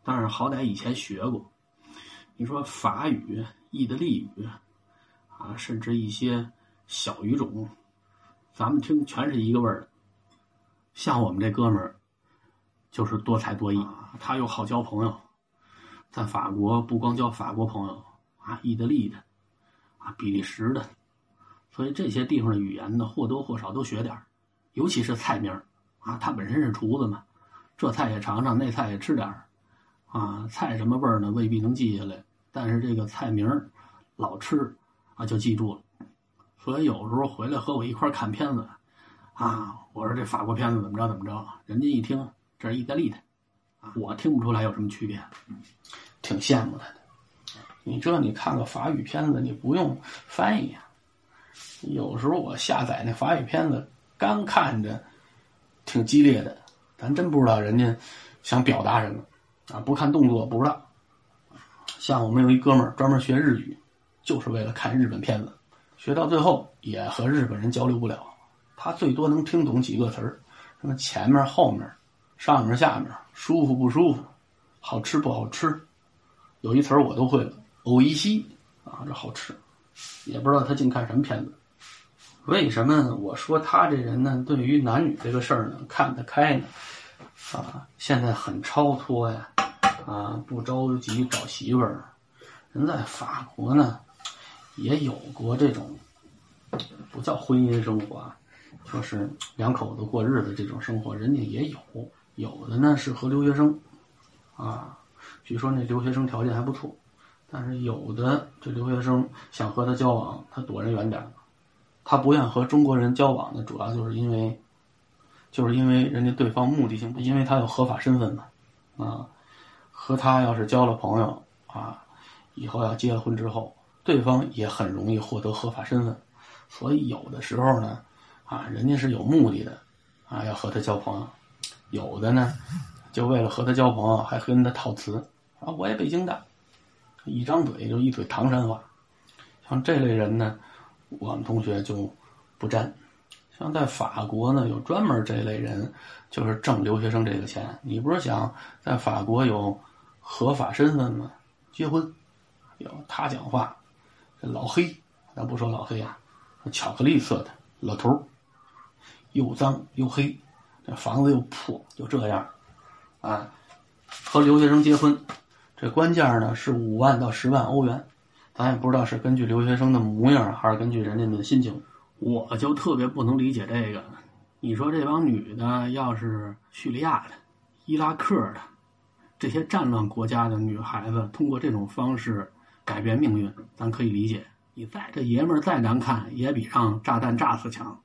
但是好歹以前学过。你说法语、意大利语啊，甚至一些小语种，咱们听全是一个味儿的。像我们这哥们儿，就是多才多艺，他又好交朋友，在法国不光交法国朋友啊，意大利的啊，比利时的，所以这些地方的语言呢，或多或少都学点尤其是菜名儿。啊，他本身是厨子嘛，这菜也尝尝，那菜也吃点儿，啊，菜什么味儿呢？未必能记下来，但是这个菜名儿老吃啊，就记住了。所以有时候回来和我一块看片子，啊，我说这法国片子怎么着怎么着，人家一听这是意大利的，啊，我听不出来有什么区别，挺羡慕他的。你这你看个法语片子，你不用翻译呀。有时候我下载那法语片子，干看着。挺激烈的，咱真不知道人家想表达什么啊！不看动作不知道。像我们有一哥们儿专门学日语，就是为了看日本片子，学到最后也和日本人交流不了，他最多能听懂几个词儿，什么前面后面、上面下面、舒服不舒服、好吃不好吃，有一词儿我都会了，欧一西啊，这好吃，也不知道他净看什么片子。为什么我说他这人呢？对于男女这个事儿呢，看得开呢？啊，现在很超脱呀，啊，不着急找媳妇儿。人在法国呢，也有过这种不叫婚姻生活，啊就是两口子过日子这种生活，人家也有。有的呢是和留学生，啊，据说那留学生条件还不错，但是有的这留学生想和他交往，他躲人远点。他不愿和中国人交往呢，主要就是因为，就是因为人家对方目的性，因为他有合法身份嘛，啊，和他要是交了朋友啊，以后要结了婚之后，对方也很容易获得合法身份，所以有的时候呢，啊，人家是有目的的，啊，要和他交朋友，有的呢，就为了和他交朋友，还跟他套词，啊，我也北京的，一张嘴就一嘴唐山话，像这类人呢。我们同学就不沾，像在法国呢，有专门这类人，就是挣留学生这个钱。你不是想在法国有合法身份吗？结婚，有他讲话，这老黑，咱不说老黑啊，巧克力色的老头，又脏又黑，这房子又破，就这样，啊，和留学生结婚，这官价呢是五万到十万欧元。咱也不知道是根据留学生的模样，还是根据人家的心情。我就特别不能理解这个。你说这帮女的，要是叙利亚的、伊拉克的这些战乱国家的女孩子，通过这种方式改变命运，咱可以理解。你再这爷们再难看，也比让炸弹炸死强。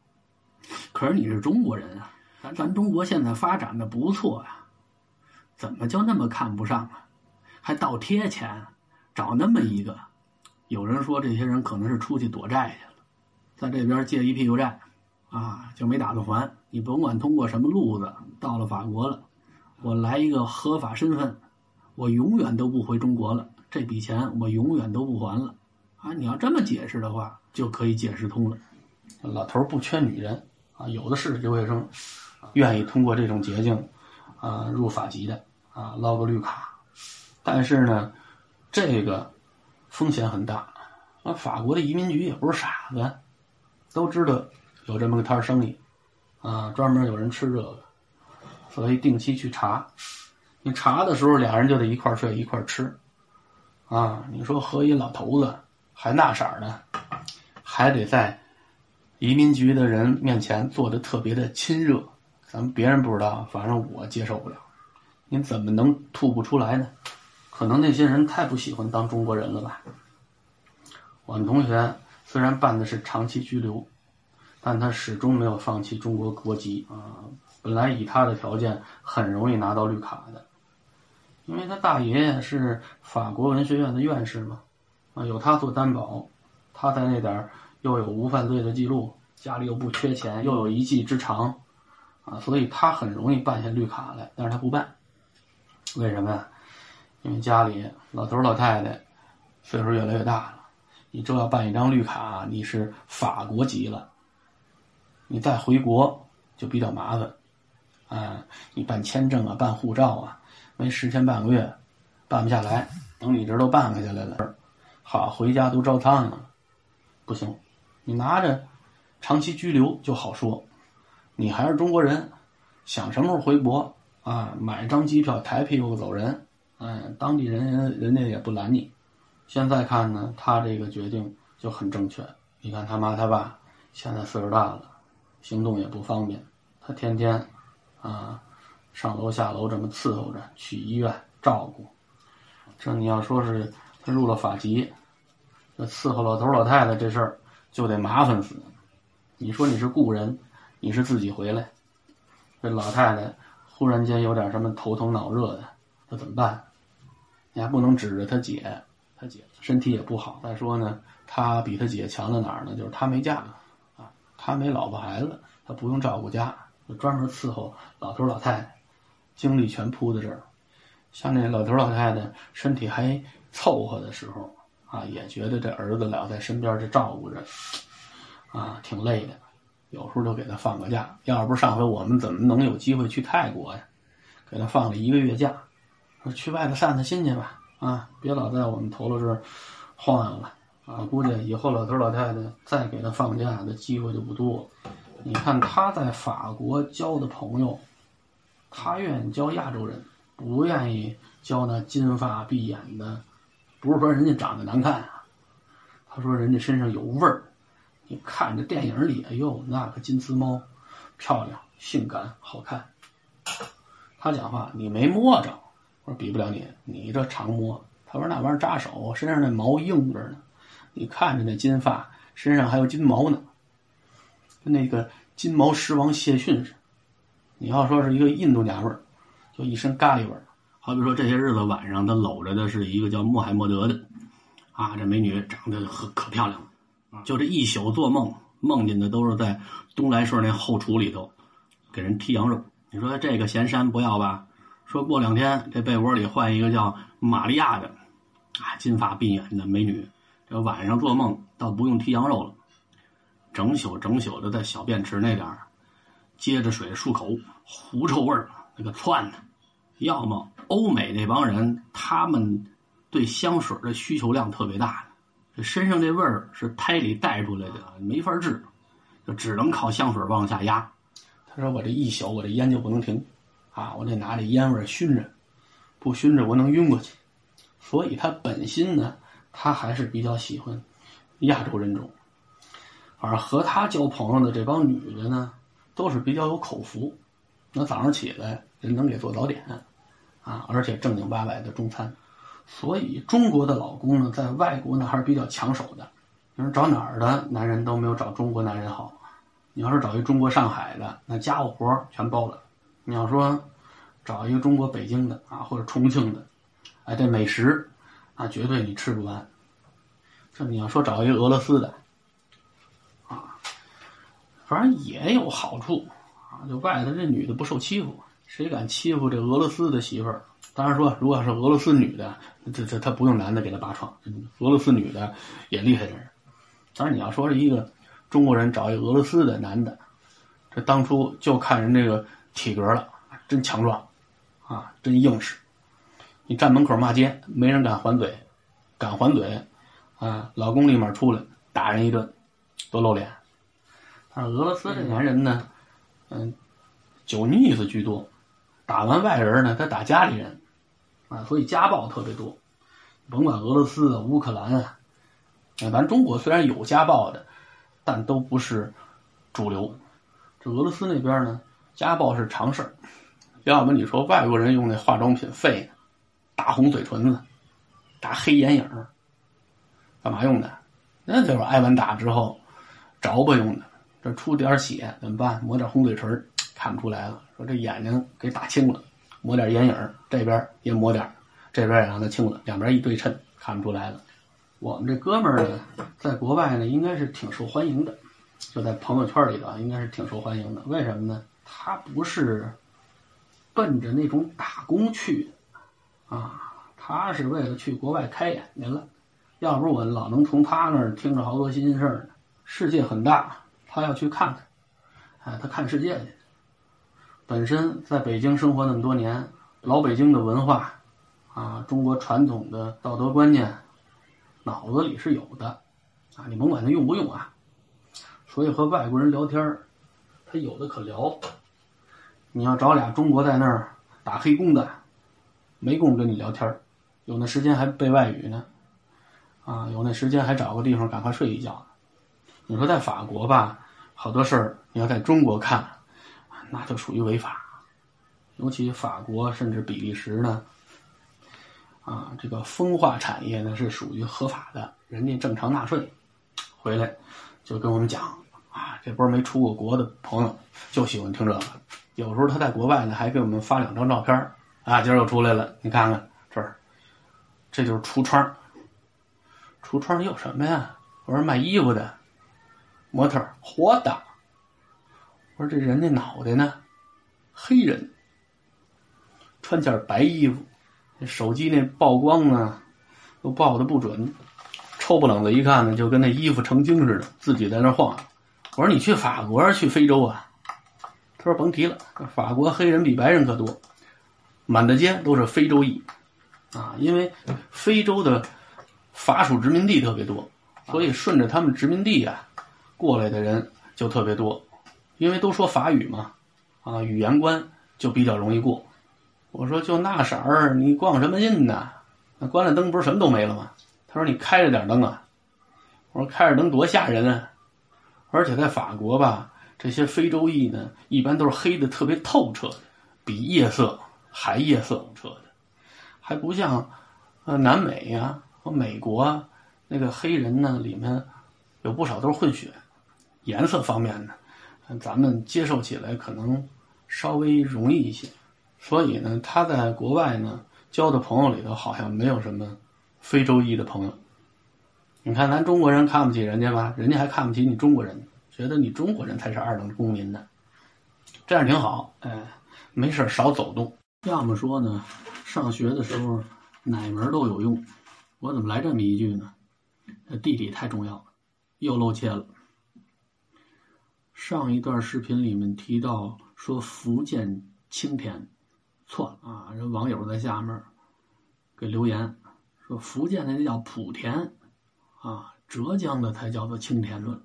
可是你是中国人啊，咱咱中国现在发展的不错啊，怎么就那么看不上啊？还倒贴钱，找那么一个？有人说，这些人可能是出去躲债去了，在这边借一屁股债，啊，就没打算还。你甭管通过什么路子到了法国了，我来一个合法身份，我永远都不回中国了。这笔钱我永远都不还了。啊，你要这么解释的话，就可以解释通了。老头不缺女人啊，有的是留学生，愿意通过这种捷径，啊，入法籍的啊，捞个绿卡。但是呢，这个。风险很大，那法国的移民局也不是傻子，都知道有这么个摊生意，啊，专门有人吃这个，所以定期去查。你查的时候，俩人就得一块睡一块吃，啊，你说和一老头子还那色儿呢，还得在移民局的人面前做的特别的亲热，咱们别人不知道，反正我接受不了。你怎么能吐不出来呢？可能那些人太不喜欢当中国人了吧？我们同学虽然办的是长期居留，但他始终没有放弃中国国籍啊。本来以他的条件很容易拿到绿卡的，因为他大爷爷是法国文学院的院士嘛，啊，有他做担保，他在那点儿又有无犯罪的记录，家里又不缺钱，又有一技之长，啊，所以他很容易办下绿卡来。但是他不办，为什么呀？因为家里老头老太太岁数越来越大了，你这要办一张绿卡，你是法国籍了，你再回国就比较麻烦，啊，你办签证啊，办护照啊，没十天半个月办不下来，等你这都办下来了，好回家都招苍蝇了，不行，你拿着长期居留就好说，你还是中国人，想什么时候回国啊，买张机票抬屁股走人，嗯，当地人人家也不拦你。现在看呢，他这个决定就很正确。你看他妈他爸现在岁数大了。行动也不方便，他天天啊上楼下楼这么伺候着，去医院照顾。这你要说是他入了法籍，这伺候老头老太太这事儿就得麻烦死。你说你是故人，你是自己回来，这老太太忽然间有点什么头疼脑热的，那怎么办？你还不能指着他姐，他姐身体也不好。再说呢，他比他姐强在哪儿呢？就是他没嫁。他没老婆孩子，他不用照顾家，就专门伺候老头老太太，精力全扑在这儿。像那老头老太太身体还凑合的时候，啊，也觉得这儿子老在身边这照顾着，啊，挺累的。有时候就给他放个假，要不是上回我们怎么能有机会去泰国呀？给他放了一个月假，说去外头散散心去吧，啊，别老在我们头头这儿晃悠了。啊，估计以后老头老太太再给他放假的机会就不多。你看他在法国交的朋友，他愿意交亚洲人，不愿意交那金发碧眼的。不是说人家长得难看啊，他说人家身上有味儿。你看这电影里，哎呦，那个金丝猫，漂亮、性感、好看。他讲话你没摸着，我说比不了你，你这常摸。他说那玩意扎手，身上那毛硬着呢。你看着那金发，身上还有金毛呢，跟那个金毛狮王谢逊似的。你要说是一个印度娘们，就一身咖喱味儿。好比说这些日子晚上，他搂着的是一个叫穆罕默德的，啊，这美女长得可可漂亮了，就这一宿做梦，梦见的都是在东来顺那后厨里头给人剔羊肉。你说这个闲山不要吧？说过两天这被窝里换一个叫玛利亚的，啊，金发碧眼的美女。这晚上做梦倒不用剔羊肉了，整宿整宿的在小便池那点儿接着水漱口，狐臭味儿那个窜的。要么欧美那帮人，他们对香水的需求量特别大，这身上这味儿是胎里带出来的，没法治，就只能靠香水往下压。他说：“我这一宿我这烟就不能停，啊，我得拿这烟味熏着，不熏着我能晕过去。”所以他本心呢。他还是比较喜欢亚洲人种，而和他交朋友的这帮女的呢，都是比较有口福。那早上起来人能给做早点，啊，而且正经八百的中餐。所以中国的老公呢，在外国呢还是比较抢手的。你说找哪儿的男人都没有找中国男人好。你要是找一中国上海的，那家务活全包了。你要说找一个中国北京的啊，或者重庆的，哎，这美食。啊绝对你吃不完。这你要说找一个俄罗斯的，啊，反正也有好处啊。就外头这女的不受欺负，谁敢欺负这俄罗斯的媳妇儿？当然说，如果是俄罗斯女的，这这他不用男的给他拔创，俄罗斯女的也厉害着呢。当然你要说是一个中国人找一俄罗斯的男的，这当初就看人这个体格了，真强壮，啊，真硬实。你站门口骂街，没人敢还嘴，敢还嘴，啊，老公立马出来打人一顿，多露脸。但是俄罗斯这男人呢，嗯，酒腻子居多，打完外人呢，他打家里人，啊，所以家暴特别多。甭管俄罗斯、乌克兰啊，咱中国虽然有家暴的，但都不是主流。这俄罗斯那边呢，家暴是常事儿。要么你说外国人用那化妆品废呢？大红嘴唇子，大黑眼影干嘛用的？那就是挨完打之后着吧用的。这出点血怎么办？抹点红嘴唇看不出来了。说这眼睛给打青了，抹点眼影这边也抹点这边也让它青了，两边一对称，看不出来了。我们这哥们儿呢，在国外呢，应该是挺受欢迎的，就在朋友圈里头，应该是挺受欢迎的。为什么呢？他不是奔着那种打工去。啊，他是为了去国外开眼去了，要不我老能从他那儿听着好多新鲜事儿呢。世界很大，他要去看看。哎，他看世界去。本身在北京生活那么多年，老北京的文化，啊，中国传统的道德观念，脑子里是有的，啊，你甭管他用不用啊。所以和外国人聊天他有的可聊。你要找俩中国在那儿打黑工的，没工夫跟你聊天有那时间还背外语呢，啊，有那时间还找个地方赶快睡一觉。你说在法国吧，好多事儿你要在中国看，那就属于违法。尤其法国甚至比利时呢，啊，这个风化产业呢是属于合法的，人家正常纳税，回来就跟我们讲啊，这波没出过国的朋友就喜欢听这个。有时候他在国外呢，还给我们发两张照片啊，今儿又出来了，你看看这儿，这就是橱窗。橱窗有什么呀？我说卖衣服的，模特活的。我说这人家脑袋呢，黑人，穿件白衣服，手机那曝光呢，都曝的不准，抽不冷子一看呢，就跟那衣服成精似的，自己在那晃。我说你去法国去非洲啊？他说甭提了，法国黑人比白人可多，满大街都是非洲裔，啊，因为非洲的法属殖民地特别多，所以顺着他们殖民地啊过来的人就特别多，因为都说法语嘛，啊，语言关就比较容易过。我说就那色儿，你逛什么劲呢？那关了灯不是什么都没了吗？他说你开着点灯啊。我说开着灯多吓人啊！而且在法国吧。这些非洲裔呢，一般都是黑的特别透彻的，比夜色还夜色彻的，还不像，呃，南美呀和美国那个黑人呢，里面有不少都是混血，颜色方面呢，咱们接受起来可能稍微容易一些，所以呢，他在国外呢交的朋友里头好像没有什么非洲裔的朋友。你看咱中国人看不起人家吧，人家还看不起你中国人。觉得你中国人才是二等公民呢，这样挺好。哎，没事少走动。要么说呢，上学的时候哪门都有用。我怎么来这么一句呢？地理太重要了，又露怯了。上一段视频里面提到说福建青田，错了啊！人网友在下面给留言说福建的那叫莆田，啊，浙江的才叫做青田论。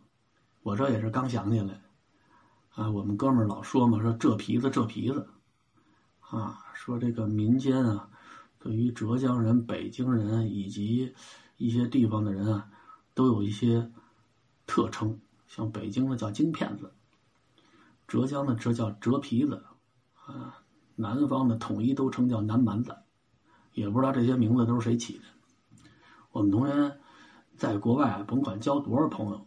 我这也是刚想起来，啊，我们哥们儿老说嘛，说这皮子这皮子，啊，说这个民间啊，对于浙江人、北京人以及一些地方的人啊，都有一些特称，像北京的叫京片子，浙江的这叫折皮子，啊，南方的统一都称叫南蛮子，也不知道这些名字都是谁起的。我们同学在国外，甭管交多少朋友。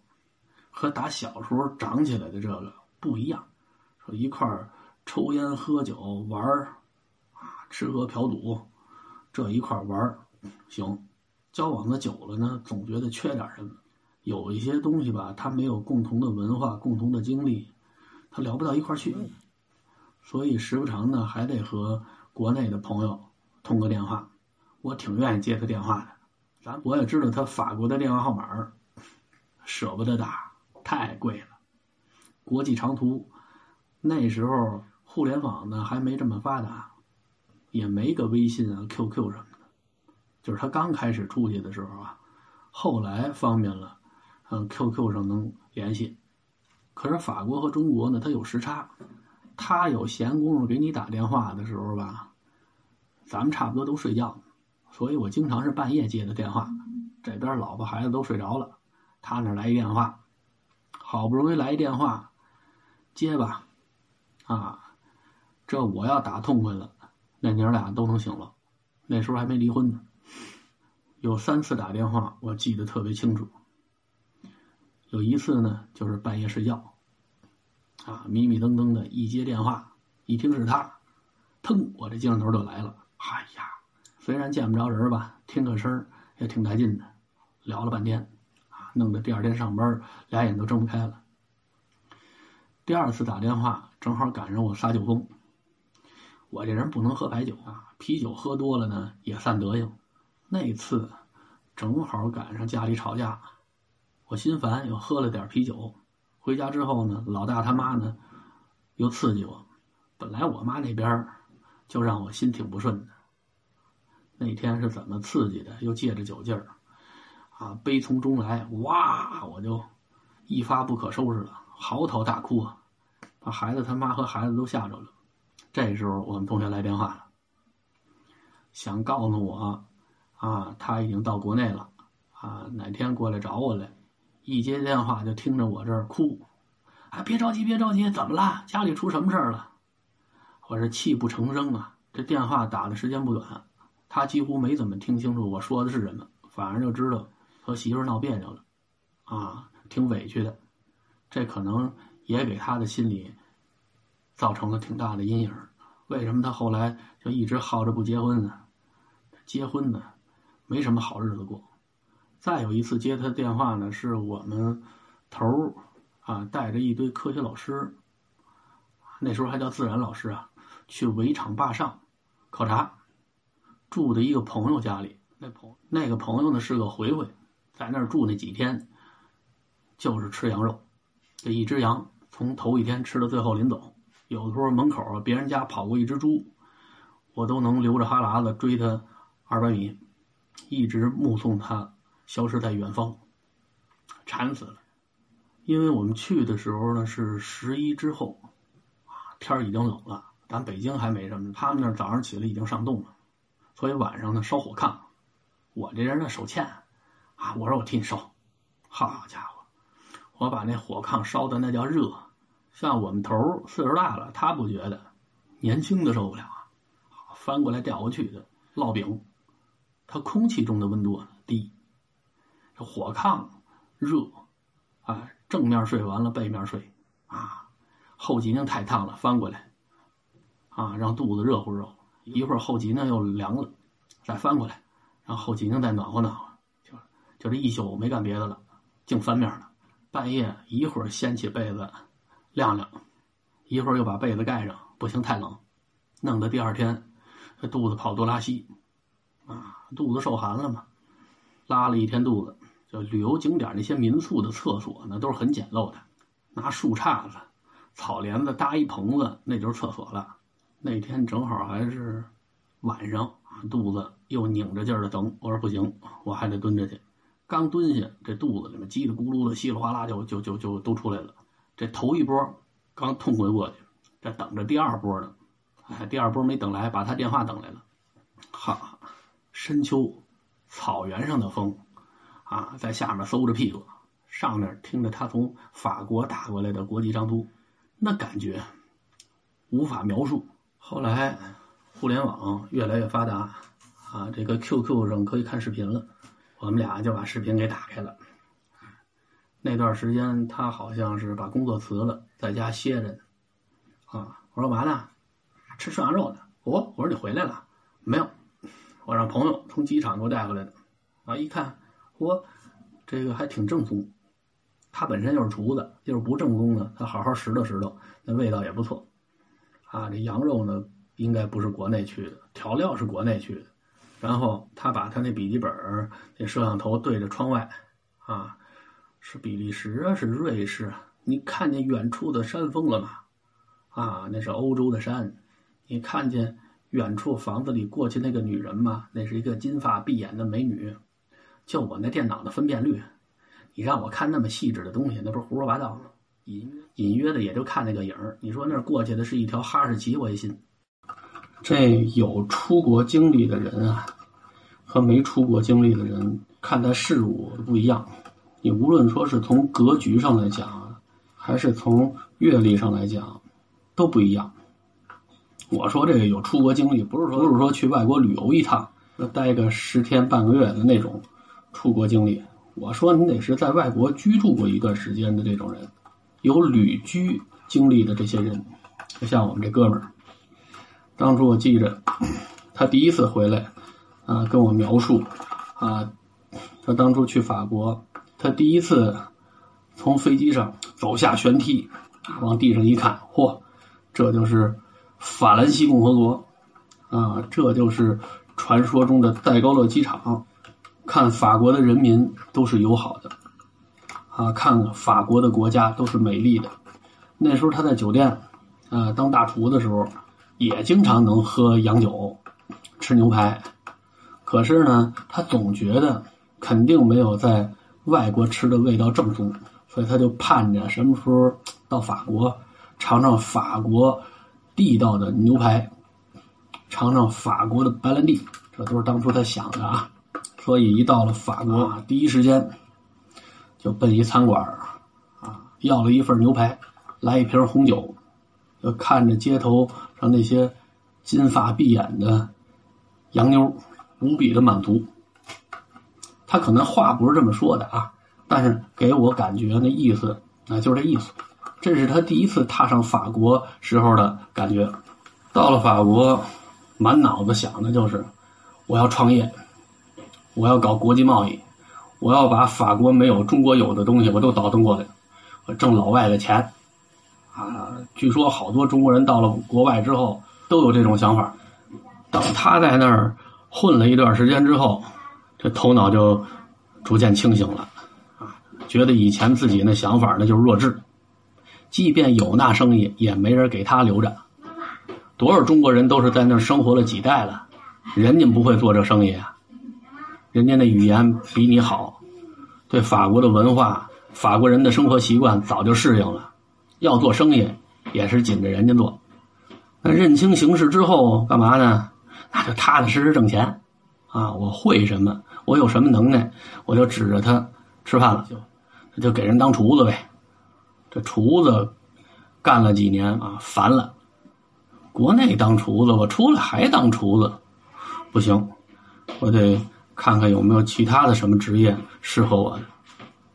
和打小时候长起来的这个不一样，说一块儿抽烟喝酒玩儿，啊，吃喝嫖赌，这一块儿玩儿行，交往的久了呢，总觉得缺点什么，有一些东西吧，他没有共同的文化、共同的经历，他聊不到一块儿去，所以时不常呢，还得和国内的朋友通个电话，我挺愿意接他电话的，咱我也知道他法国的电话号码，舍不得打。太贵了，国际长途，那时候互联网呢还没这么发达，也没个微信啊、QQ 什么的，就是他刚开始出去的时候啊，后来方便了，嗯，QQ 上能联系。可是法国和中国呢，它有时差，他有闲工夫给你打电话的时候吧，咱们差不多都睡觉，所以我经常是半夜接的电话，这边老婆孩子都睡着了，他那来一电话。好不容易来一电话，接吧，啊，这我要打痛快了，那娘俩都能醒了。那时候还没离婚呢，有三次打电话，我记得特别清楚。有一次呢，就是半夜睡觉，啊，迷迷瞪瞪的一接电话，一听是他，腾，我这镜头就来了。哎呀，虽然见不着人吧，听个声也挺带劲的，聊了半天。啊弄得第二天上班俩眼都睁不开了。第二次打电话正好赶上我撒酒疯，我这人不能喝白酒啊，啤酒喝多了呢也散德行。那次正好赶上家里吵架，我心烦又喝了点啤酒。回家之后呢，老大他妈呢又刺激我。本来我妈那边就让我心挺不顺的，那天是怎么刺激的？又借着酒劲儿，啊，悲从中来，哇，我就一发不可收拾了，嚎啕大哭啊，把孩子他妈和孩子都吓着了。这时候我们同学来电话了，想告诉我，啊，他已经到国内了，啊，哪天过来找我来。一接电话就听着我这儿哭，啊，别着急，别着急，怎么了？家里出什么事儿了？我是泣不成声啊！这电话打的时间不短，他几乎没怎么听清楚我说的是什么，反而就知道和媳妇闹别扭了，啊，挺委屈的。这可能也给他的心里造成了挺大的阴影。为什么他后来就一直耗着不结婚呢？结婚呢，没什么好日子过。再有一次接他的电话呢，是我们头儿啊带着一堆科学老师，那时候还叫自然老师啊，去围场坝上考察，住的一个朋友家里。那朋那个朋友呢是个回回，在那儿住那几天，就是吃羊肉，这一只羊从头一天吃到最后临走。有的时候门口别人家跑过一只猪，我都能流着哈喇子追他二百米，一直目送他。消失在远方，馋死了。因为我们去的时候呢是十一之后，啊，天已经冷了。咱北京还没什么，他们那早上起来已经上冻了，所以晚上呢烧火炕。我这人呢手欠，啊，我说我替你烧。好家伙，我把那火炕烧的那叫热。像我们头岁数大了，他不觉得，年轻的受不了啊。翻过来调过去的烙饼，它空气中的温度低。火炕热，啊，正面睡完了，背面睡，啊，后脊梁太烫了，翻过来，啊，让肚子热乎热乎。一会儿后脊梁又凉了，再翻过来，让后脊梁再暖和暖和。就就这一宿没干别的了，净翻面了。半夜一会儿掀起被子晾晾，一会儿又把被子盖上，不行太冷，弄得第二天这肚子跑多拉稀，啊，肚子受寒了嘛，拉了一天肚子。就旅游景点那些民宿的厕所呢，都是很简陋的，拿树杈子、草帘子搭一棚子，那就是厕所了。那天正好还是晚上，肚子又拧着劲儿的疼。我说不行，我还得蹲着去。刚蹲下，这肚子里面叽里咕噜的、稀里哗啦就就就就都出来了。这头一波刚痛快过去，这等着第二波呢。哎，第二波没等来，把他电话等来了。哈，深秋草原上的风。啊，在下面搜着屁股，上面听着他从法国打过来的国际长途，那感觉无法描述。后来互联网越来越发达，啊，这个 QQ 上可以看视频了，我们俩就把视频给打开了。那段时间他好像是把工作辞了，在家歇着呢。啊，我说完了，吃涮羊肉呢。我我说你回来了没有？我让朋友从机场给我带回来的。啊，一看。我这个还挺正宗，他本身就是厨子，就是不正宗的，他好好拾掇拾掇，那味道也不错。啊，这羊肉呢，应该不是国内去的，调料是国内去的。然后他把他那笔记本那摄像头对着窗外，啊，是比利时啊，是瑞士？你看见远处的山峰了吗？啊，那是欧洲的山。你看见远处房子里过去那个女人吗？那是一个金发碧眼的美女。就我那电脑的分辨率，你让我看那么细致的东西，那不是胡说八道吗？隐隐约的也就看那个影儿。你说那过去的是一条哈士奇，我也信。这有出国经历的人啊，和没出国经历的人看待事物不一样。你无论说是从格局上来讲，还是从阅历上来讲，都不一样。我说这个有出国经历，不是说不是说去外国旅游一趟，那待个十天半个月的那种。出国经历，我说你得是在外国居住过一段时间的这种人，有旅居经历的这些人，就像我们这哥们儿。当初我记着，他第一次回来，啊，跟我描述，啊，他当初去法国，他第一次从飞机上走下舷梯，往地上一看，嚯，这就是法兰西共和国，啊，这就是传说中的戴高乐机场。看法国的人民都是友好的，啊，看法国的国家都是美丽的。那时候他在酒店，呃，当大厨的时候，也经常能喝洋酒，吃牛排。可是呢，他总觉得肯定没有在外国吃的味道正宗，所以他就盼着什么时候到法国尝尝法国地道的牛排，尝尝法国的白兰地。这都是当初他想的啊。所以一到了法国啊，第一时间就奔一餐馆啊，要了一份牛排，来一瓶红酒，就看着街头上那些金发碧眼的洋妞，无比的满足。他可能话不是这么说的啊，但是给我感觉那意思啊，就是这意思。这是他第一次踏上法国时候的感觉。到了法国，满脑子想的就是我要创业。我要搞国际贸易，我要把法国没有、中国有的东西我都倒腾过来，我挣老外的钱，啊！据说好多中国人到了国外之后都有这种想法。等他在那儿混了一段时间之后，这头脑就逐渐清醒了，觉得以前自己那想法那就是弱智，即便有那生意，也没人给他留着。多少中国人都是在那儿生活了几代了，人家不会做这生意啊。人家那语言比你好，对法国的文化、法国人的生活习惯早就适应了。要做生意也是紧着人家做。那认清形势之后干嘛呢？那就踏踏实实挣钱啊！我会什么？我有什么能耐？我就指着他吃饭了，就就给人当厨子呗。这厨子干了几年啊，烦了。国内当厨子，我出来还当厨子，不行，我得。看看有没有其他的什么职业适合我的？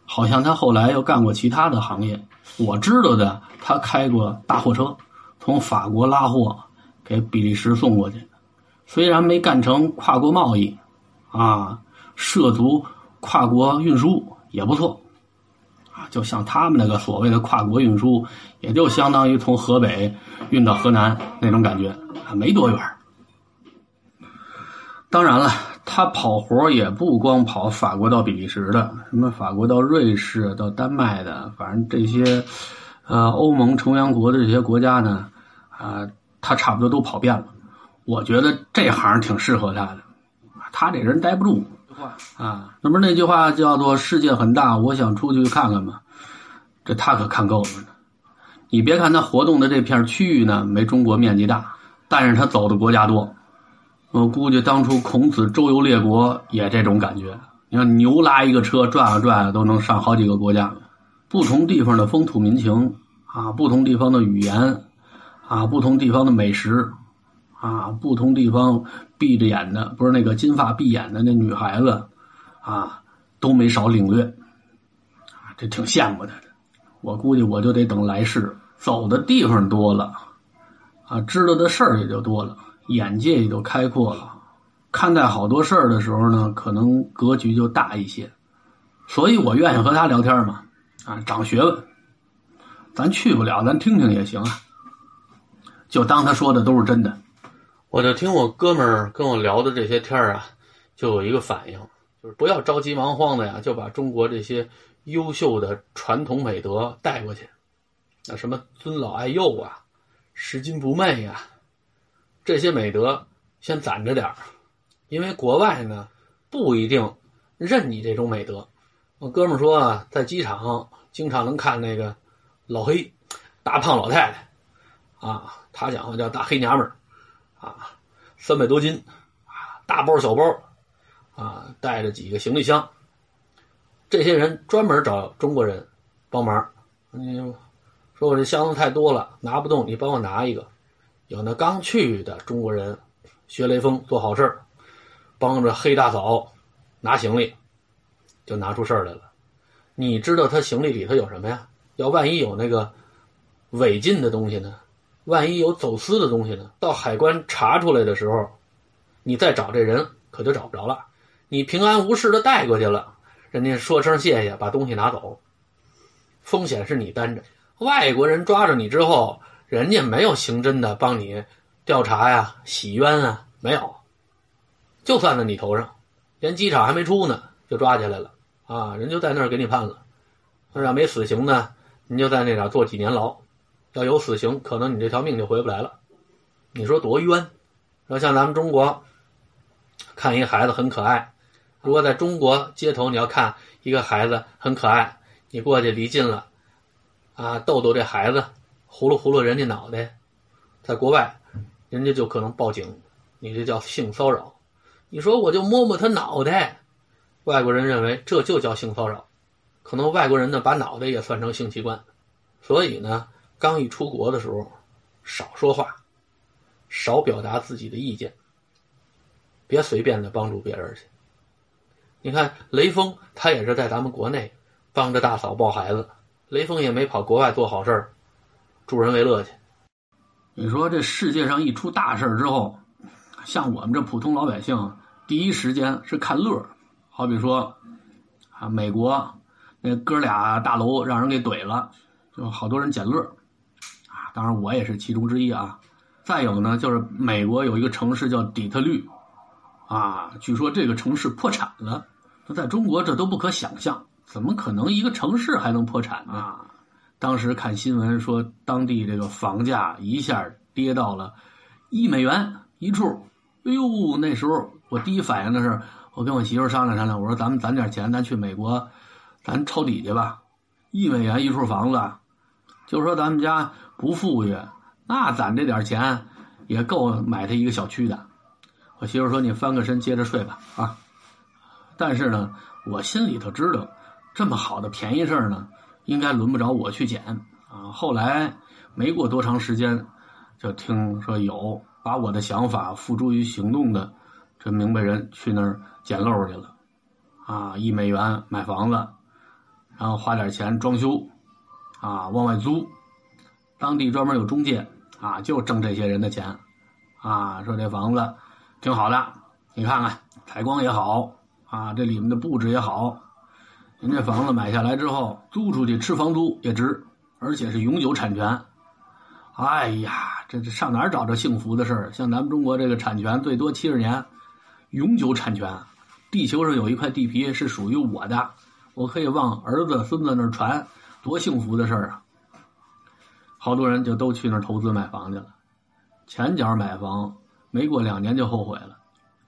好像他后来又干过其他的行业。我知道的，他开过大货车，从法国拉货给比利时送过去。虽然没干成跨国贸易，啊，涉足跨国运输也不错。啊，就像他们那个所谓的跨国运输，也就相当于从河北运到河南那种感觉，啊，没多远。当然了。他跑活也不光跑法国到比利时的，什么法国到瑞士、到丹麦的，反正这些，呃，欧盟成员国的这些国家呢，啊，他差不多都跑遍了。我觉得这行挺适合他的，他这人待不住啊。那不是那句话叫做“世界很大，我想出去看看”吗？这他可看够了呢。你别看他活动的这片区域呢没中国面积大，但是他走的国家多。我估计当初孔子周游列国也这种感觉。你看牛拉一个车转啊转啊，都能上好几个国家。不同地方的风土民情啊，不同地方的语言啊，不同地方的美食啊，不同地方闭着眼的不是那个金发碧眼的那女孩子啊，都没少领略。啊，这挺羡慕他的。我估计我就得等来世，走的地方多了啊，知道的事儿也就多了。眼界也就开阔了，看待好多事儿的时候呢，可能格局就大一些，所以我愿意和他聊天嘛，啊，长学问。咱去不了，咱听听也行啊，就当他说的都是真的。我就听我哥们儿跟我聊的这些天儿啊，就有一个反应，就是不要着急忙慌的呀，就把中国这些优秀的传统美德带过去，那什么尊老爱幼啊，拾金不昧呀。这些美德先攒着点儿，因为国外呢不一定认你这种美德。我哥们说啊，在机场经常能看那个老黑、大胖老太太啊，他讲话叫大黑娘们儿啊，三百多斤啊，大包小包啊，带着几个行李箱。这些人专门找中国人帮忙，你说我这箱子太多了，拿不动，你帮我拿一个。有那刚去的中国人，学雷锋做好事儿，帮着黑大嫂拿行李，就拿出事儿来了。你知道他行李里头有什么呀？要万一有那个违禁的东西呢？万一有走私的东西呢？到海关查出来的时候，你再找这人可就找不着了。你平安无事的带过去了，人家说声谢谢，把东西拿走，风险是你担着。外国人抓着你之后。人家没有刑侦的帮你调查呀、洗冤啊，没有，就算在你头上，连机场还没出呢，就抓起来了啊！人就在那儿给你判了，要没死刑呢，你就在那点坐几年牢，要有死刑，可能你这条命就回不来了。你说多冤？说像咱们中国，看一孩子很可爱，如果在中国街头你要看一个孩子很可爱，你过去离近了，啊，逗逗这孩子，呼噜呼噜人家脑袋，在国外，人家就可能报警，你这叫性骚扰。你说我就摸摸他脑袋，外国人认为这就叫性骚扰，可能外国人呢把脑袋也算成性器官，所以呢，刚一出国的时候，少说话，少表达自己的意见，别随便的帮助别人去。你看雷锋，他也是在咱们国内帮着大嫂抱孩子，雷锋也没跑国外做好事儿，助人为乐去。你说这世界上一出大事之后，像我们这普通老百姓。第一时间是看乐，好比说，啊，美国那哥俩大楼让人给怼了，就好多人捡乐，啊，当然我也是其中之一啊。再有呢，就是美国有一个城市叫底特律，啊，据说这个城市破产了。那在中国这都不可想象，怎么可能一个城市还能破产呢？当时看新闻说，当地这个房价一下跌到了一美元一处，哎呦，那时候。我第一反应的是，我跟我媳妇商量商量，我说咱们攒点钱，咱去美国，咱抄底去吧。一美元一处房子，就说咱们家不富裕，那攒这点钱也够买他一个小区的。我媳妇说：“你翻个身接着睡吧。”啊，但是呢，我心里头知道，这么好的便宜事儿呢，应该轮不着我去捡啊。后来没过多长时间，就听说有把我的想法付诸于行动的。这明白人去那儿捡漏去了，啊，一美元买房子，然后花点钱装修，啊，往外租，当地专门有中介，啊，就挣这些人的钱，啊，说这房子挺好的，你看看采光也好，啊，这里面的布置也好，您这房子买下来之后租出去吃房租也值，而且是永久产权。哎呀，这这上哪儿找着幸福的事儿？像咱们中国这个产权最多七十年。永久产权，地球上有一块地皮是属于我的，我可以往儿子、孙子那儿传，多幸福的事儿啊！好多人就都去那儿投资买房去了，前脚买房，没过两年就后悔了。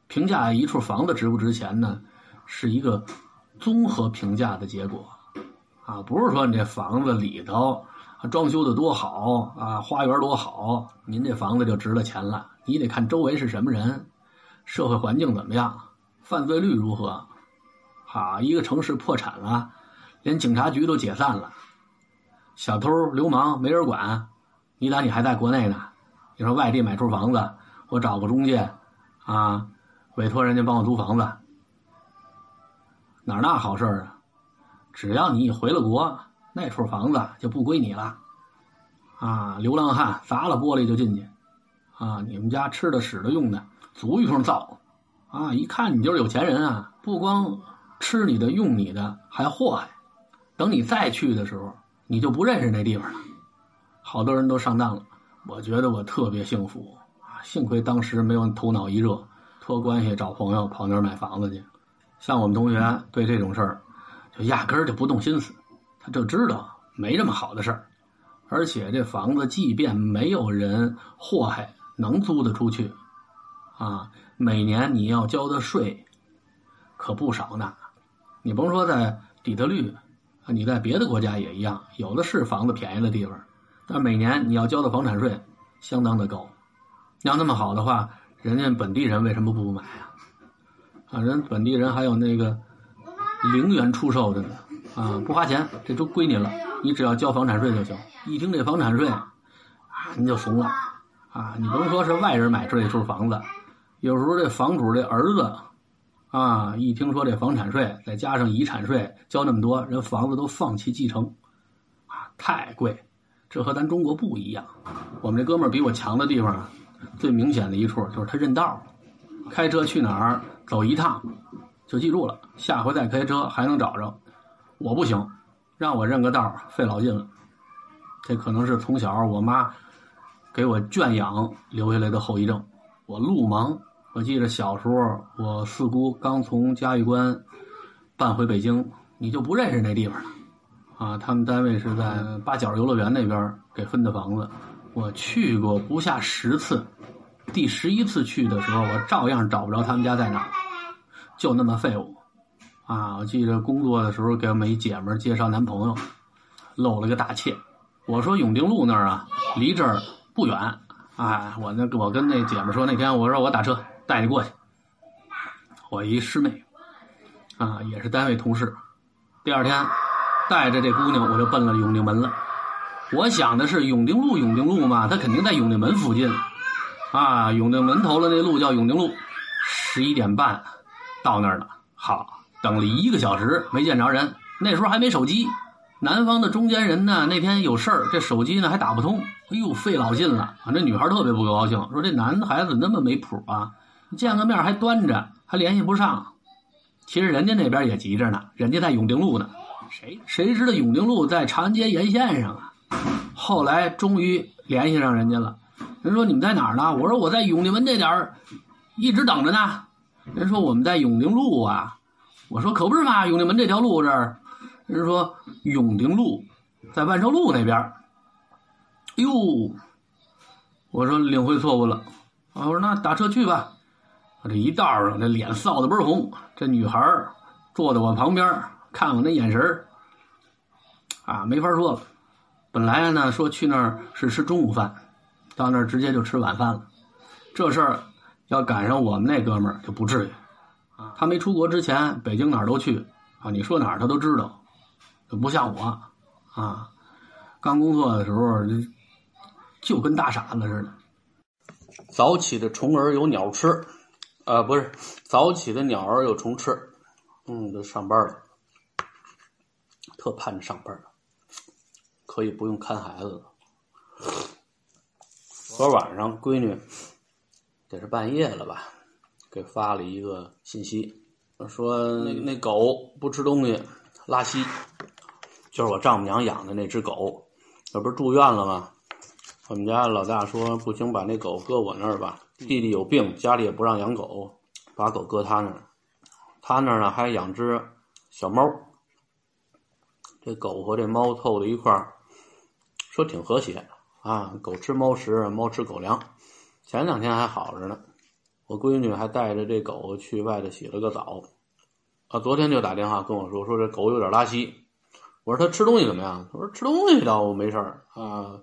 评价一处房子值不值钱呢，是一个综合评价的结果啊，不是说你这房子里头装修的多好啊，花园多好，您这房子就值了钱了。你得看周围是什么人。社会环境怎么样？犯罪率如何？好，一个城市破产了，连警察局都解散了，小偷流氓没人管，你咋你还在国内呢？你说外地买处房子，我找个中介，啊，委托人家帮我租房子，哪那好事啊？只要你一回了国，那处房子就不归你了，啊，流浪汉砸了玻璃就进去，啊，你们家吃的、使的、用的。足一通造，啊！一看你就是有钱人啊！不光吃你的、用你的，还祸害。等你再去的时候，你就不认识那地方了。好多人都上当了，我觉得我特别幸福啊！幸亏当时没有头脑一热，托关系找朋友跑那儿买房子去。像我们同学对这种事儿，就压根儿就不动心思，他就知道没这么好的事儿。而且这房子即便没有人祸害，能租得出去。啊，每年你要交的税可不少呢。你甭说在底特律，啊，你在别的国家也一样，有的是房子便宜的地方，但每年你要交的房产税相当的高。要那么好的话，人家本地人为什么不买啊？人本地人还有那个零元出售的呢，啊，不花钱，这都归您了，你只要交房产税就行。一听这房产税，啊，您就怂了，啊，你甭说是外人买这一处房子。有时候这房主这儿子，啊，一听说这房产税，再加上遗产税，交那么多，人房子都放弃继承，啊，太贵。这和咱中国不一样。我们这哥们儿比我强的地方，最明显的一处就是他认道开车去哪儿走一趟，就记住了，下回再开车还能找着。我不行，让我认个道费老劲了。这可能是从小我妈给我圈养留下来的后遗症。我路盲，我记得小时候，我四姑刚从嘉峪关搬回北京，你就不认识那地方了，啊，他们单位是在八角游乐园那边，给分的房子，我去过不下十次，第十一次去的时候，我照样找不着他们家在哪儿，就那么废物。啊，我记得工作的时候给我们一姐们介绍男朋友，露了个大怯。我说永定路那儿啊，离这儿不远。哎，我那我跟那姐们说，那天我说我打车带你过去。我一师妹，啊，也是单位同事。第二天带着这姑娘，我就奔了永定门了。我想的是永定路，永定路嘛，她肯定在永定门附近。啊，永定门头的那路叫永定路。十一点半到那儿了，好，等了一个小时没见着人。那时候还没手机，南方的中间人呢，那天有事儿，这手机呢还打不通。哎呦，费老劲了啊！这女孩特别不高兴，说这男孩子那么没谱啊，见个面还端着，还联系不上。其实人家那边也急着呢，人家在永定路呢。谁谁知道永定路在长安街沿线上啊？后来终于联系上人家了。人说你们在哪儿呢？我说我在永定门这点儿，一直等着呢。人说我们在永定路啊。我说可不是嘛，永定门这条路这儿。人说永定路在万寿路那边。哟，我说领会错误了。我说那打车去吧。我这一道上，这脸臊的倍儿红。这女孩坐在我旁边，看我那眼神啊，没法说了。本来呢说去那儿是吃中午饭，到那儿直接就吃晚饭了。这事儿要赶上我们那哥们儿就不至于啊。他没出国之前，北京哪儿都去啊，你说哪儿他都知道，不像我啊。刚工作的时候就跟大傻子似的。早起的虫儿有鸟吃，啊，不是早起的鸟儿有虫吃。嗯，都上班了，特盼着上班了，可以不用看孩子了。昨晚上闺女得是半夜了吧，给发了一个信息，说那那狗不吃东西，拉稀，就是我丈母娘养的那只狗，这不是住院了吗？我们家老大说不行，把那狗搁我那儿吧。弟弟有病，家里也不让养狗，把狗搁他那儿。他那儿呢还养只小猫，这狗和这猫凑在一块儿，说挺和谐啊。狗吃猫食，猫吃狗粮。前两天还好着呢，我闺女还带着这狗去外头洗了个澡，啊，昨天就打电话跟我说，说这狗有点拉稀。我说它吃东西怎么样？他说吃东西倒没事儿啊，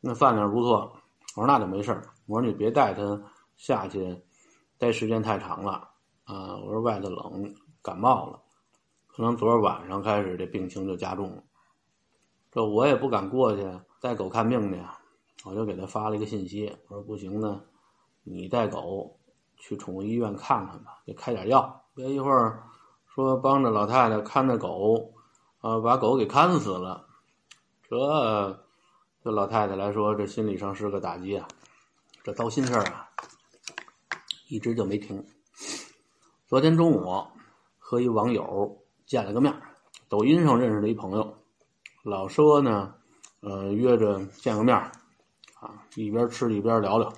那饭量不错。我说那就没事儿。我说你别带它下去，待时间太长了。啊，我说外头冷，感冒了，可能昨儿晚上开始这病情就加重了。这我也不敢过去带狗看病去，我就给他发了一个信息，我说不行呢，你带狗去宠物医院看看吧，给开点药，别一会儿说帮着老太太看着狗，啊，把狗给看死了，这对老太太来说，这心理上是个打击啊，这糟心事儿啊，一直就没停。昨天中午和一网友见了个面，抖音上认识的一朋友，老说呢，呃，约着见个面，啊，一边吃一边聊聊，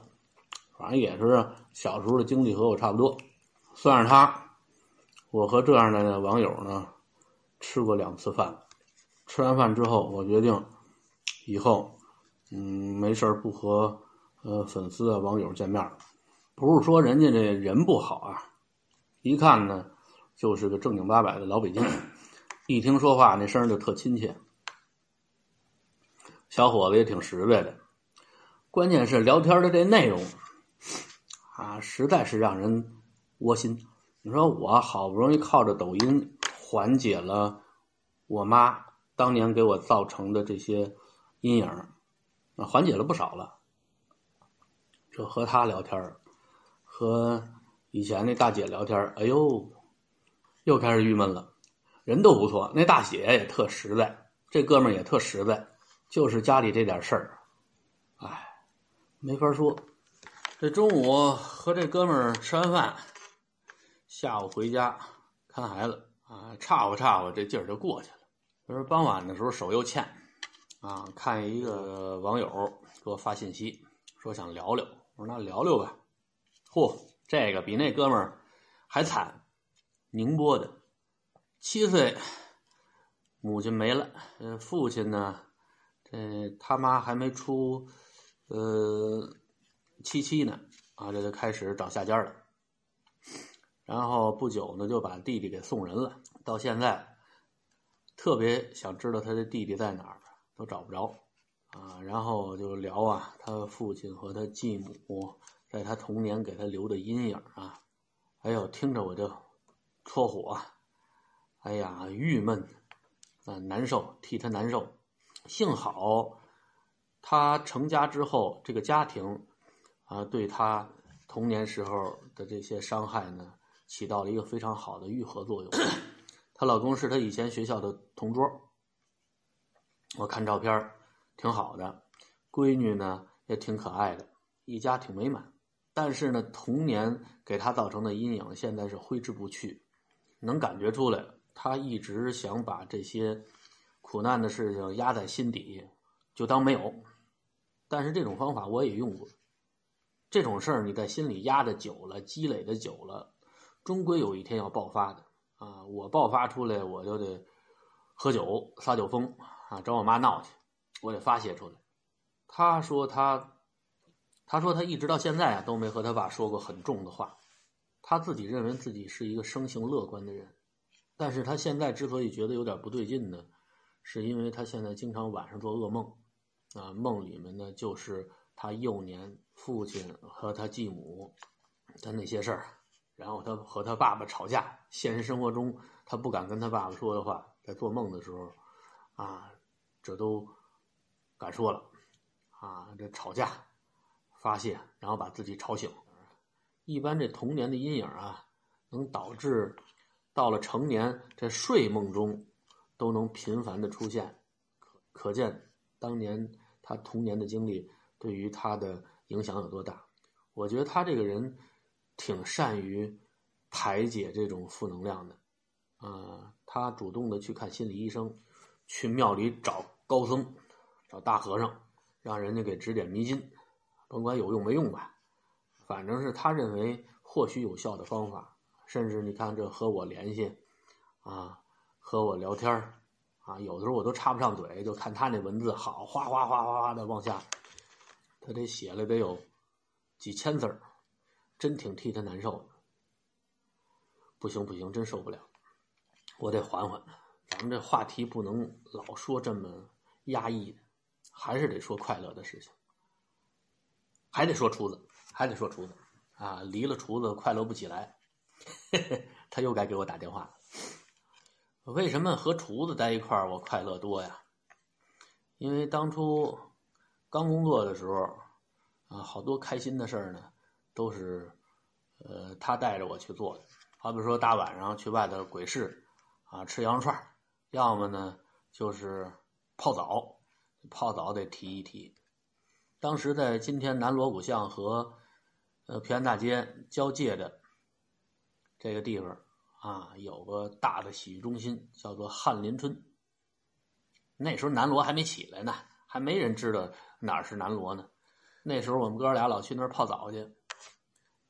反正也是小时候的经历和我差不多，算是他，我和这样的网友呢，吃过两次饭，吃完饭之后，我决定以后，嗯，没事不和呃粉丝啊网友见面，不是说人家这人不好啊。一看呢，就是个正经八百的老北京，一听说话那声就特亲切。小伙子也挺实在的，关键是聊天的这内容，啊，实在是让人窝心。你说我好不容易靠着抖音缓解了我妈当年给我造成的这些阴影，啊，缓解了不少了。这和他聊天和。以前那大姐聊天，哎呦，又开始郁闷了。人都不错，那大姐也特实在，这哥们儿也特实在，就是家里这点事儿，哎，没法说。这中午和这哥们儿吃完饭，下午回家看孩子啊，岔乎岔乎，这劲儿就过去了。就是傍晚的时候手又欠，啊，看一个网友给我发信息，说想聊聊，我说那聊聊吧。嚯！这个比那哥们儿还惨，宁波的，七岁，母亲没了，嗯，父亲呢，呃，他妈还没出呃七七呢，啊，这就开始找下家了。然后不久呢，就把弟弟给送人了。到现在，特别想知道他的弟弟在哪儿，都找不着啊。然后就聊啊，他父亲和他继母在他童年给他留的阴影啊。哎呦，听着我就戳火，哎呀，郁闷啊，难受，替他难受。幸好他成家之后，这个家庭啊，对他童年时候的这些伤害呢。起到了一个非常好的愈合作用。她老公是她以前学校的同桌，我看照片挺好的，闺女呢也挺可爱的，一家挺美满。但是呢，童年给她造成的阴影现在是挥之不去，能感觉出来。她一直想把这些苦难的事情压在心底，就当没有。但是这种方法我也用过，这种事儿你在心里压的久了，积累的久了。终归有一天要爆发的啊！我爆发出来，我就得喝酒撒酒疯啊，找我妈闹去，我得发泄出来。他说他，他说他一直到现在啊都没和他爸说过很重的话。他自己认为自己是一个生性乐观的人，但是他现在之所以觉得有点不对劲呢，是因为他现在经常晚上做噩梦，啊，梦里面呢就是他幼年父亲和他继母的那些事儿。然后他和他爸爸吵架，现实生活中他不敢跟他爸爸说的话，在做梦的时候，啊，这都敢说了，啊，这吵架发泄，然后把自己吵醒。一般这童年的阴影啊，能导致到了成年这睡梦中都能频繁的出现，可见当年他童年的经历对于他的影响有多大。我觉得他这个人。挺善于排解这种负能量的，啊，他主动的去看心理医生，去庙里找高僧、找大和尚，让人家给指点迷津，甭管有用没用吧，反正是他认为或许有效的方法。甚至你看这和我联系，啊，和我聊天啊，有的时候我都插不上嘴，就看他那文字好，哗哗哗哗哗的往下，他得写了得有几千字儿。真挺替他难受的，不行不行，真受不了，我得缓缓。咱们这话题不能老说这么压抑的，还是得说快乐的事情，还得说厨子，还得说厨子啊！离了厨子快乐不起来，他又该给我打电话了。为什么和厨子在一块儿我快乐多呀？因为当初刚工作的时候啊，好多开心的事儿呢。都是，呃，他带着我去做的。好比说大晚上去外头鬼市，啊，吃羊肉串要么呢就是泡澡，泡澡得提一提。当时在今天南锣鼓巷和呃平安大街交界的这个地方啊，有个大的洗浴中心，叫做翰林春。那时候南锣还没起来呢，还没人知道哪是南锣呢。那时候我们哥俩老去那儿泡澡去。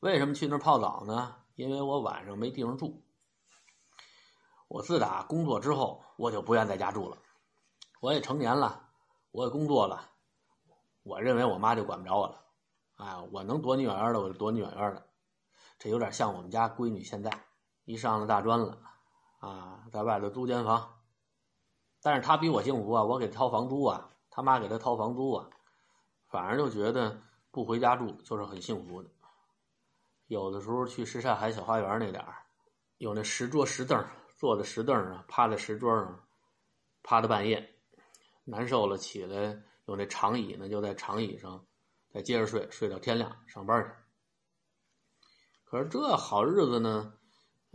为什么去那儿泡澡呢？因为我晚上没地方住。我自打工作之后，我就不愿在家住了。我也成年了，我也工作了，我认为我妈就管不着我了。哎，我能躲你远远的，我就躲你远远的。这有点像我们家闺女现在，一上了大专了，啊，在外头租间房。但是他比我幸福啊，我给掏房租啊，他妈给他掏房租啊，反而就觉得不回家住就是很幸福的。有的时候去什刹海小花园那点儿，有那石桌石凳，坐在石凳上，趴在石桌上，趴到半夜，难受了起来，有那长椅呢，就在长椅上，再接着睡，睡到天亮上班去。可是这好日子呢，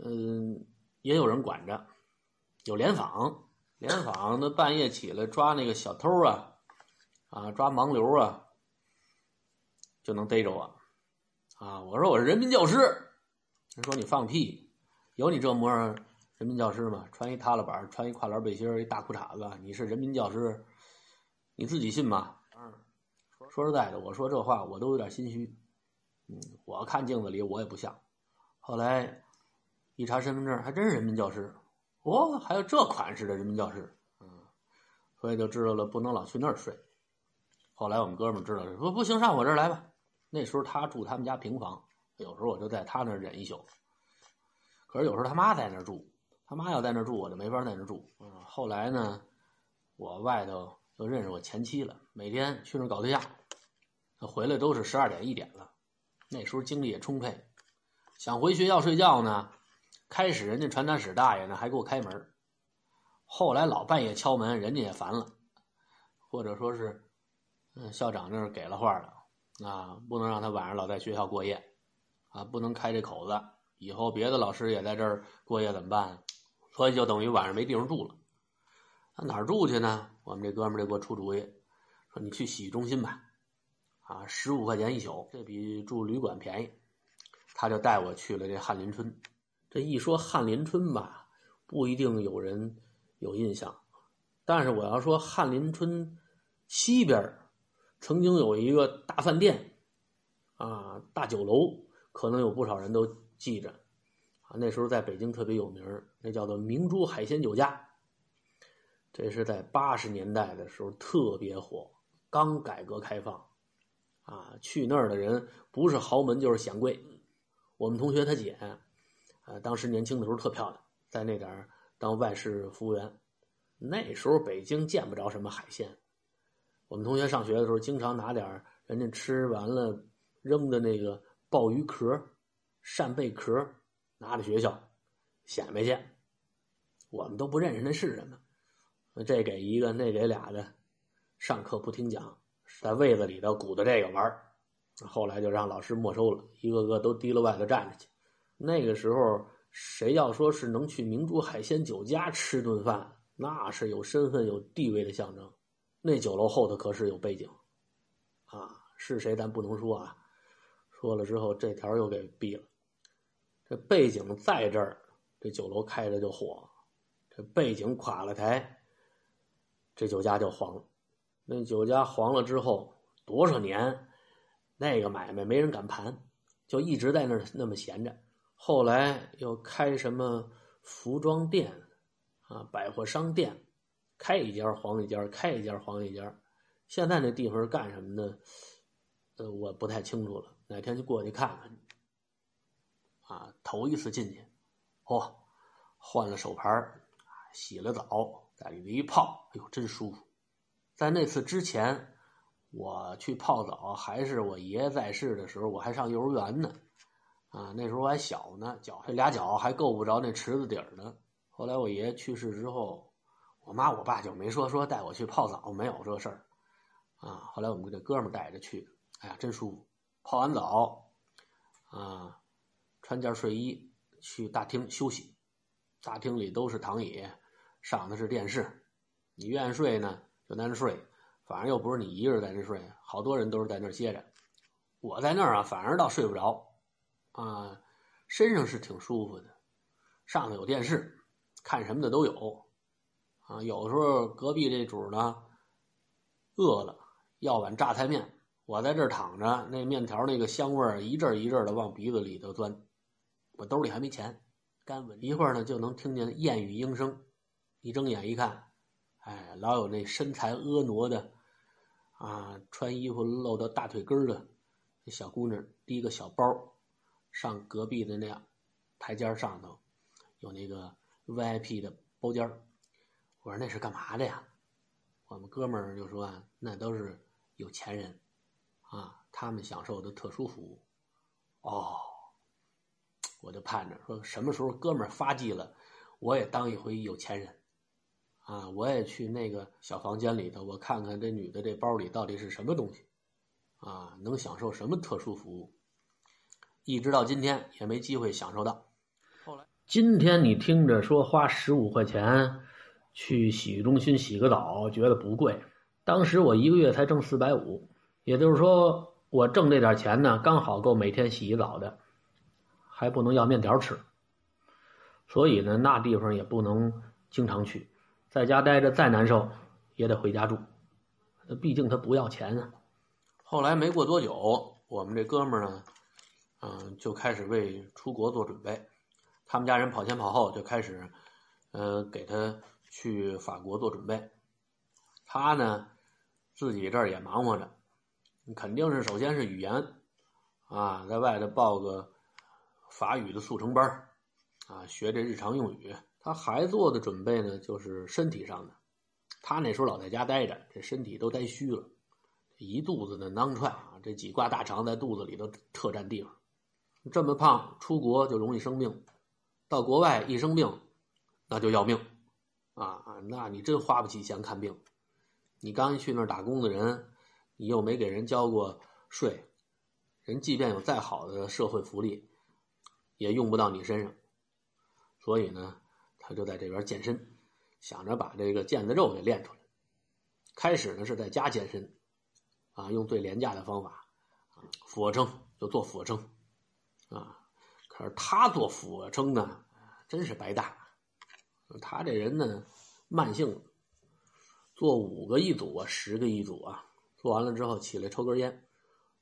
嗯，也有人管着，有联访，联访那半夜起来抓那个小偷啊，啊，抓盲流啊，就能逮着我。啊！我说我是人民教师，人说你放屁，有你这模样人民教师吗？穿一踏拉板，穿一跨栏背心一大裤衩子，你是人民教师？你自己信吗？说实在的，我说这话我都有点心虚。嗯，我看镜子里我也不像。后来一查身份证，还真是人民教师。哦，还有这款式的人民教师。嗯，所以就知道了不能老去那儿睡。后来我们哥们知道了，说不行，上我这儿来吧。那时候他住他们家平房，有时候我就在他那儿忍一宿。可是有时候他妈在那儿住，他妈要在那儿住，我就没法在那儿住。嗯，后来呢，我外头又认识我前妻了，每天去那儿搞对象，他回来都是十二点一点了。那时候精力也充沛，想回学校睡觉呢。开始人家传达室大爷呢还给我开门，后来老半夜敲门，人家也烦了，或者说是，嗯，校长那儿给了话了，啊，不能让他晚上老在学校过夜，啊，不能开这口子，以后别的老师也在这儿过夜怎么办？所以就等于晚上没地方住了。那哪儿住去呢？我们这哥们儿就给我出主意，说你去洗浴中心吧，啊，十五块钱一宿，这比住旅馆便宜。他就带我去了这翰林春。这一说翰林春吧，不一定有人有印象，但是我要说翰林春西边曾经有一个大饭店，啊，大酒楼，可能有不少人都记着，啊，那时候在北京特别有名那叫做明珠海鲜酒家。这是在八十年代的时候特别火，刚改革开放，啊，去那儿的人不是豪门就是显贵。我们同学他姐。呃，当时年轻的时候特漂亮，在那点当外事服务员。那时候北京见不着什么海鲜，我们同学上学的时候经常拿点人家吃完了扔的那个鲍鱼壳、扇贝壳拿到学校显摆去。我们都不认识那是什么，这给一个，那给俩的，上课不听讲，在位子里头鼓捣这个玩后来就让老师没收了，一个个都提了外头站着去。那个时候，谁要说是能去明珠海鲜酒家吃顿饭，那是有身份、有地位的象征。那酒楼后头可是有背景，啊，是谁咱不能说啊。说了之后，这条又给毙了。这背景在这儿，这酒楼开着就火；这背景垮了台，这酒家就黄了。那酒家黄了之后，多少年，那个买卖没人敢盘，就一直在那儿那么闲着。后来又开什么服装店，啊，百货商店，开一家黄一家，开一家黄一家。现在那地方是干什么的？呃，我不太清楚了。哪天就过去看看。啊，头一次进去，嚯，换了手牌洗了澡，在里面一泡，哎呦，真舒服。在那次之前，我去泡澡还是我爷爷在世的时候，我还上幼儿园呢。啊，那时候我还小呢，脚这俩脚还够不着那池子底儿呢。后来我爷爷去世之后，我妈我爸就没说说带我去泡澡，没有这事儿。啊，后来我们这哥们带着去，哎呀，真舒服。泡完澡，啊，穿件睡衣去大厅休息。大厅里都是躺椅，上的是电视。你愿意睡呢，就在那睡。反正又不是你一个人在那睡，好多人都是在那歇着。我在那儿啊，反而倒睡不着。啊，身上是挺舒服的，上头有电视，看什么的都有。啊，有时候隔壁这主呢，饿了要碗榨菜面，我在这儿躺着，那面条那个香味儿一阵一阵的往鼻子里头钻，我兜里还没钱，干稳一会儿呢就能听见燕语莺声，一睁眼一看，哎，老有那身材婀娜的，啊，穿衣服露到大腿根的小姑娘提个小包。上隔壁的那台阶上头有那个 VIP 的包间我说那是干嘛的呀？我们哥们儿就说啊，那都是有钱人啊，他们享受的特殊服务。哦，我就盼着说什么时候哥们儿发迹了，我也当一回有钱人啊，我也去那个小房间里头，我看看这女的这包里到底是什么东西啊，能享受什么特殊服务。一直到今天也没机会享受到。后来，今天你听着说花十五块钱去洗浴中心洗个澡，觉得不贵。当时我一个月才挣四百五，也就是说我挣这点钱呢，刚好够每天洗一澡的，还不能要面条吃。所以呢，那地方也不能经常去，在家待着再难受也得回家住。毕竟他不要钱啊。后来没过多久，我们这哥们儿呢。嗯，就开始为出国做准备。他们家人跑前跑后，就开始，呃，给他去法国做准备。他呢自己这儿也忙活着，肯定是首先是语言啊，在外头报个法语的速成班啊，学这日常用语。他还做的准备呢，就是身体上的。他那时候老在家待着，这身体都待虚了，一肚子的囊踹啊，这几挂大肠在肚子里头特占地方。这么胖，出国就容易生病，到国外一生病，那就要命啊！那你真花不起钱看病。你刚一去那儿打工的人，你又没给人交过税，人即便有再好的社会福利，也用不到你身上。所以呢，他就在这边健身，想着把这个腱子肉给练出来。开始呢是在家健身，啊，用最廉价的方法，俯卧撑就做俯卧撑，啊，可是他做俯卧撑呢，真是白搭。他这人呢，慢性。做五个一组啊，十个一组啊，做完了之后起来抽根烟，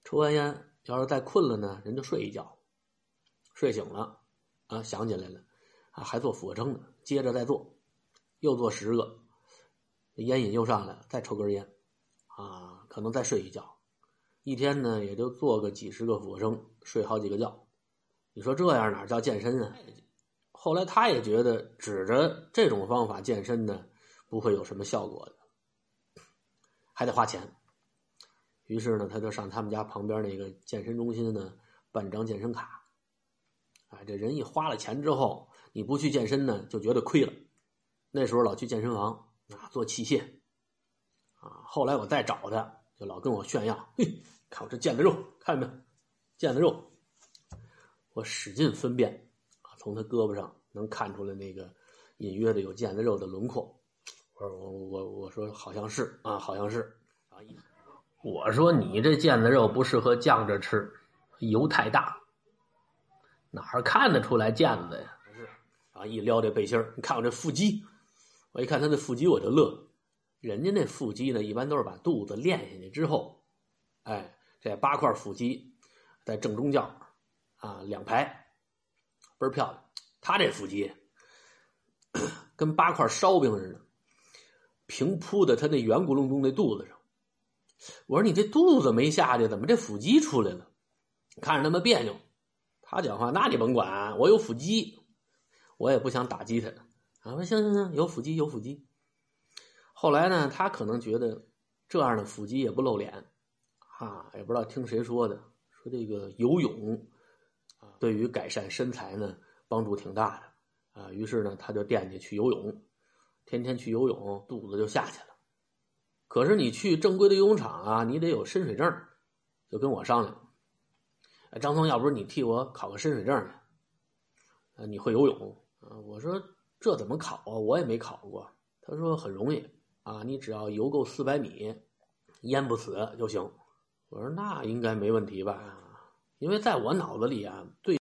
抽完烟要是再困了呢，人就睡一觉，睡醒了啊想起来了啊还做俯卧撑呢，接着再做，又做十个，烟瘾又上来了，再抽根烟，啊可能再睡一觉，一天呢也就做个几十个俯卧撑，睡好几个觉，你说这样哪叫健身啊？后来他也觉得指着这种方法健身呢，不会有什么效果的。还得花钱，于是呢，他就上他们家旁边那个健身中心呢办张健身卡。哎，这人一花了钱之后，你不去健身呢，就觉得亏了。那时候老去健身房啊做器械，啊，后来我再找他，就老跟我炫耀，嘿，看我这腱子肉，看见没有？腱子肉，我使劲分辨啊，从他胳膊上能看出来那个隐约的有腱子肉的轮廓。我说我我我说好像是啊，好像是啊。我说你这腱子肉不适合酱着吃，油太大。哪儿看得出来腱子呀？是啊，一撩这背心你看我这腹肌。我一看他那腹肌，我就乐。人家那腹肌呢，一般都是把肚子练下去之后，哎，这八块腹肌在正中间啊，两排倍儿漂亮。他这腹肌跟八块烧饼似的。平铺的他那圆咕隆咚那肚子上，我说你这肚子没下去，怎么这腹肌出来了？看着那么别扭。他讲话，那你甭管，我有腹肌，我也不想打击他。啊，说行行行，有腹肌有腹肌。后来呢，他可能觉得这样的腹肌也不露脸，啊，也不知道听谁说的，说这个游泳对于改善身材呢帮助挺大的，啊，于是呢他就惦记去游泳。天天去游泳，肚子就下去了。可是你去正规的游泳场啊，你得有深水证。就跟我商量，张松，要不是你替我考个深水证呢？啊，你会游泳啊？我说这怎么考啊？我也没考过。他说很容易啊，你只要游够四百米，淹不死就行。我说那应该没问题吧？因为在我脑子里啊，对。